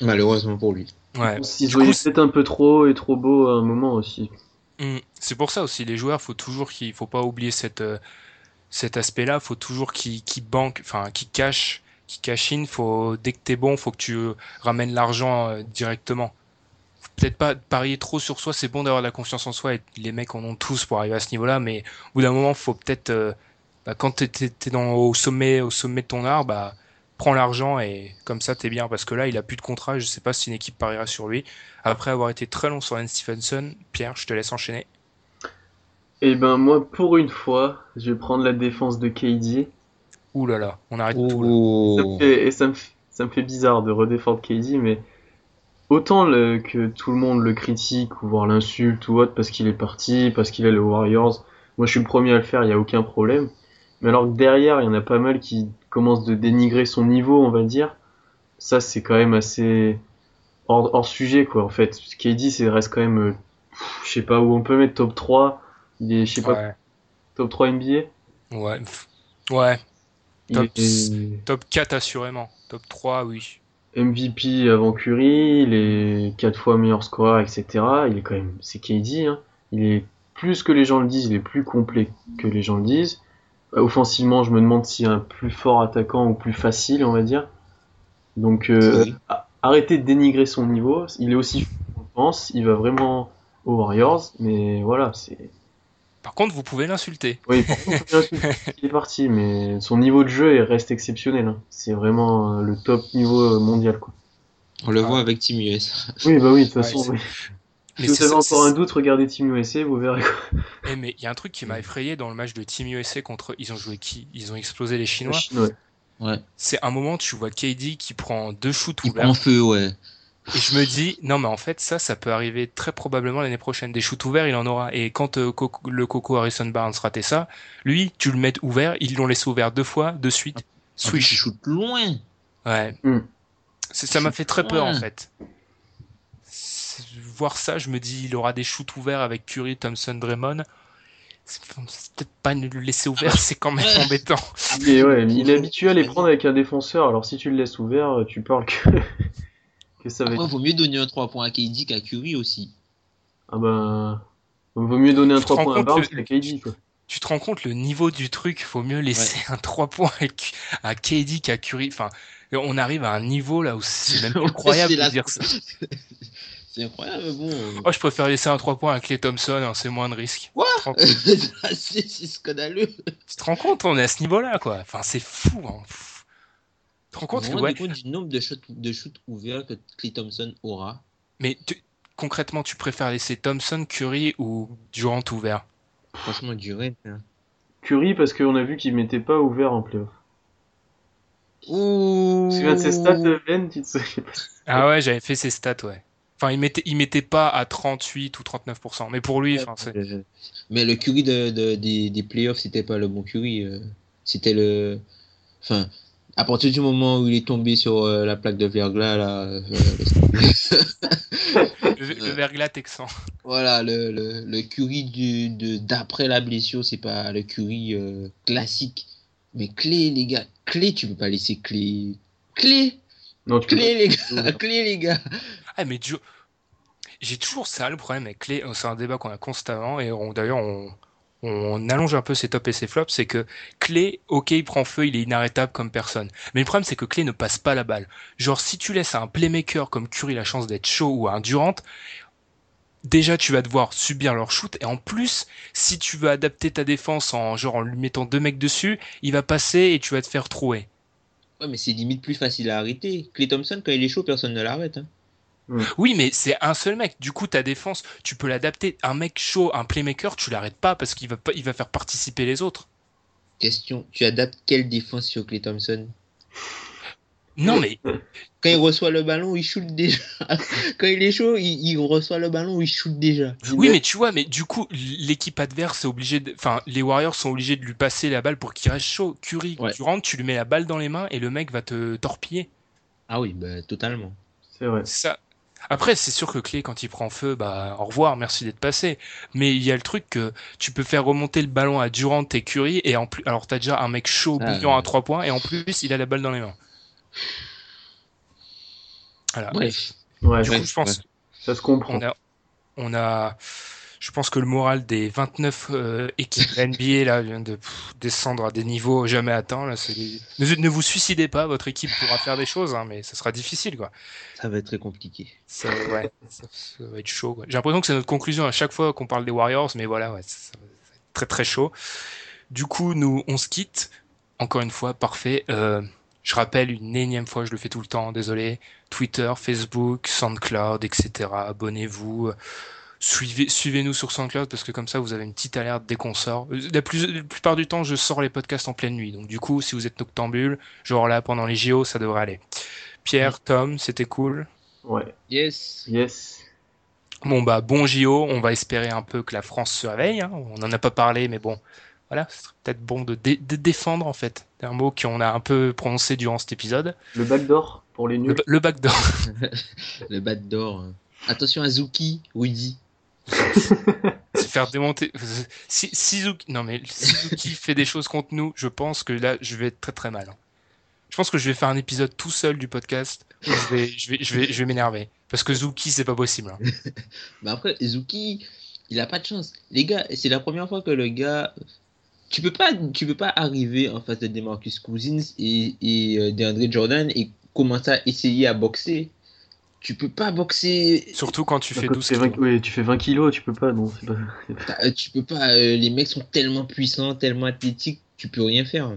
Malheureusement pour lui. Ouais. Il c'est- peut-être un peu trop et trop beau à un moment aussi. Hmm. C'est pour ça aussi les joueurs, faut toujours qu'il faut pas oublier cette euh, cet aspect-là. Faut toujours qu'ils qu'ils banquent, enfin qu'ils cachent, in. Faut dès que t'es bon, faut que tu euh, ramènes l'argent euh, directement. Peut-être pas parier trop sur soi. C'est bon d'avoir la confiance en soi et les mecs en ont tous pour arriver à ce niveau-là. Mais au bout d'un moment, faut peut-être euh, bah, quand t'es au sommet au sommet de ton art, bah prends l'argent et comme ça t'es bien parce que là il a plus de contrat. Je sais pas si une équipe pariera sur lui. Après avoir été très long sur Lance Stephenson, Pierre, je te laisse enchaîner. Et ben moi, pour une fois, je vais prendre la défense de KD. Ouh là là, on arrête tout. Là. Ça me fait- et ça me, f- ça me fait bizarre de redéfendre KD, mais autant le- que tout le monde le critique ou voire l'insulte ou autre parce qu'il est parti, parce qu'il est les Warriors, moi je suis le premier à le faire, il n'y a aucun problème. Mais alors que derrière, il y en a pas mal qui commencent de dénigrer son niveau, on va dire. Ça, c'est quand même assez hors, hors sujet, quoi, en fait. KD, c'est reste quand même, euh, pff, je sais pas où on peut mettre top 3. Il est, je sais pas, Ouais, top 3 NBA. ouais, ouais. Top, est- top 4 assurément. Top 3, oui. MVP avant Curry, il est quatre fois meilleur scoreur, etc. Il est quand même, c'est KD, hein. Il est plus que les gens le disent, il est plus complet que les gens le disent. Euh, Offensivement, je me demande s'il y a un plus fort attaquant ou plus facile, on va dire. Donc, euh, arrêtez de dénigrer son niveau. Il est aussi fort qu'on pense. Il va vraiment aux Warriors, mais voilà, c'est. Par contre, vous pouvez l'insulter. Oui, par contre, il est parti, mais son niveau de jeu reste exceptionnel. hein. C'est vraiment euh, le top niveau euh, mondial, quoi. On le Ah. voit avec Team US. Oui, bah oui, de toute Ouais, façon. oui. Mais si vous avez ça- encore un doute, regardez Team USA, vous verrez quoi. Eh, mais il y a un truc qui m'a effrayé dans le match de Team USA contre. Ils ont joué qui? Ils ont explosé les Chinois. Ouais. Ouais. C'est un moment, tu vois KD qui prend deux shoots Il prend feu, ouais. Et je me dis, non, mais en fait, ça, ça peut arriver très probablement l'année prochaine. Des shoots ouverts, il en aura. Et quand euh, Coco- le Coco Harrison Barnes ratait ça, lui, tu le mets ouvert, ils l'ont laissé ouvert deux fois, de suite. Swish. shoot loin. Ouais. Hmm. Ça m'a fait très peur, en fait. C'est- Voir ça, je me dis, il aura des shoots ouverts avec Curry, Thompson, Draymond. C'est peut-être pas ne le laisser ouvert, c'est quand même embêtant. Ouais, il est habitué à les prendre avec un défenseur, alors si tu le laisses ouvert, tu parles que, que ça va Après, être. vaut mieux donner un 3 points à KD qu'à Curry aussi. Ah bah. Vaut mieux donner un Tu te 3 rends points à compte Barnes le- qu'à KD, quoi. Tu te rends compte le niveau du truc, faut mieux laisser un 3 points avec- à KD qu'à Curry. Enfin, on arrive à un niveau là où c'est même incroyable de dire ça. C'est incroyable, mais bon. euh, Oh, je préfère laisser un 3 points à Clay Thompson, hein, c'est moins de risque. Quoi Tu te rends compte- c'est c'est scandaleux. tu te rends compte, on est à ce niveau-là, quoi. Enfin, c'est fou. Hein. Tu te rends compte que, ouais, compte du nombre de shots, de shoots ouverts que Clay Thompson aura mais tu- concrètement, tu préfères laisser Thompson, Curry ou Durant ouvert? Franchement, du rêve. hein. Curry, parce qu'on a vu qu'il mettait pas ouvert en playoff. Ouh. Tu de ses stats, euh, Ben Tu te souviens pas Ah ouais, j'avais fait ses stats, ouais. Enfin, il mettait, il mettait pas à 38 ou 39%. Mais pour lui, Euh, Mais le Curry de, de- des, des playoffs, c'était pas le bon Curry. euh, C'était le. Enfin, à partir du moment où il est tombé sur euh, la plaque de verglas, là. euh, le, le verglas texan. voilà, le, le, le Curry du, d'après la blessure, c'est pas le Curry euh, classique. Mais clé, les gars. Clé, tu peux pas laisser clé. Clé Non, tu Clé, les gars Clé, les gars Ah, mais Dur- j'ai toujours ça le problème avec Clay. C'est un débat qu'on a constamment et on- d'ailleurs on, on allonge un peu ses tops et ses flops. C'est que Clay, ok, il prend feu, il est inarrêtable comme personne. Mais le problème, c'est que Clay ne passe pas la balle. Genre, si tu laisses à un playmaker comme Curry la chance d'être chaud ou à un Durant, déjà tu vas devoir subir leur shoot et en plus, si tu veux adapter ta défense en genre en lui mettant deux mecs dessus, il va passer et tu vas te faire trouer. Ouais, mais c'est limite plus facile à arrêter. Clay Thompson, quand il est chaud, personne ne l'arrête. Hein. Oui, mais c'est un seul mec. Du coup, ta défense, tu peux l'adapter. Un mec chaud, un playmaker, tu l'arrêtes pas parce qu'il va pas, il va faire participer les autres. Question, tu adaptes quelle défense sur Clay Thompson? Non, mais Quand il reçoit le ballon, il shoot déjà. Quand il est chaud, il, il reçoit le ballon, il shoot déjà. oui, mais tu vois, mais du coup, l'équipe adverse est obligée, de... enfin, les Warriors sont obligés de lui passer la balle pour qu'il reste chaud. Curry, Ouais. tu rentres, tu lui mets la balle dans les mains et le mec va te torpiller. Ah oui, bah, totalement. C'est vrai. Ça. Après, c'est sûr que Clay, quand il prend feu, bah, au revoir, merci d'être passé. Mais il y a le truc que tu peux faire remonter le ballon à Durant et Curry, et en plus, alors t'as déjà un mec chaud, Ah, bouillant à. 3 points, et en plus, il a la balle dans les mains. Voilà. Bref. Ouais, Du Ouais, coup, je pense, ça se comprend. on a, on a, je pense que le moral des 29 euh, équipes NBA là vient de pff, descendre à des niveaux jamais atteints. Là, des- ne, ne vous suicidez pas, votre équipe pourra faire des choses, hein, mais ça sera difficile, quoi. Ça va être très compliqué. Ça, ouais, ça, ça va être chaud. J'ai l'impression que c'est notre conclusion à chaque fois qu'on parle des Warriors, mais voilà, ouais, ça, ça va être très très chaud. Du coup, nous, on se quitte. Encore une fois, parfait. Euh, Je rappelle une énième fois, je le fais tout le temps, désolé. Twitter, Facebook, SoundCloud, etc. Abonnez-vous. Suivez, suivez-nous sur SoundCloud parce que comme ça vous avez une petite alerte dès qu'on sort. La, plus, la plupart du temps, je sors les podcasts en pleine nuit. Donc du coup, si vous êtes noctambule, genre là pendant les JO, ça devrait aller. Pierre, Tom, c'était cool. Ouais. Yes. Yes. Bon bah bon JO, on va espérer un peu que la France se réveille. Hein. On n'en a pas parlé, mais bon, voilà, c'est peut-être bon de, dé de, défendre en fait. C'est un mot qu'on a un peu prononcé durant cet épisode. Le backdoor pour les nuls. Le, le backdoor. le backdoor. Attention à Zuki, Woody. Se faire démonter. Si, si Zuki... Non mais si Zuki fait des choses contre nous, je pense que là, je vais être très très mal. hein. Je pense que je vais faire un épisode tout seul du podcast. où Je vais, je vais, je vais, je vais m'énerver parce que Zuki, c'est pas possible. Mais après, Zuki, il a pas de chance. Les gars, c'est la première fois que le gars. Tu peux pas, tu peux pas arriver en face de Demarcus Cousins et, et euh, DeAndre Jordan et commencer à essayer à boxer. Tu peux pas boxer. Surtout quand tu fais Quand 12 tu, fais 20, kilos. ouais, tu fais 20 kilos, tu peux pas, non. c'est Pas... Euh, Tu peux pas. euh, les mecs sont tellement puissants, tellement athlétiques, tu peux rien faire.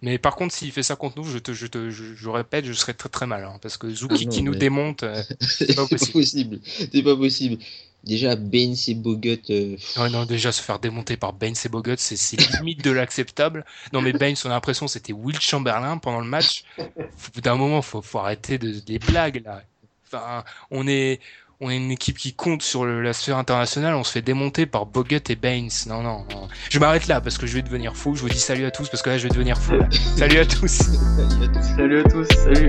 Mais par contre, s'il fait ça contre nous, je te, je te, je, je répète, je serais très très mal. hein, parce que Zuki Ah non, qui nous démonte, euh, C'est pas possible. C'est pas possible. Déjà, Baines et Bogut. euh, non, non, déjà se faire démonter par Baines et Bogut, c'est limite de l'acceptable. Non, mais Baines, on a l'impression que c'était Will Chamberlain pendant le match. Au bout d'un moment, faut, faut arrêter de, des blagues là. Enfin, on est, on est une équipe qui compte sur le- la sphère internationale, on se fait démonter par Bogut et Baines. Non, non, non. Je m'arrête là parce que je vais devenir fou. Je vous dis salut à tous parce que là, je vais devenir fou. là. Salut à tous. Salut à tous, salut.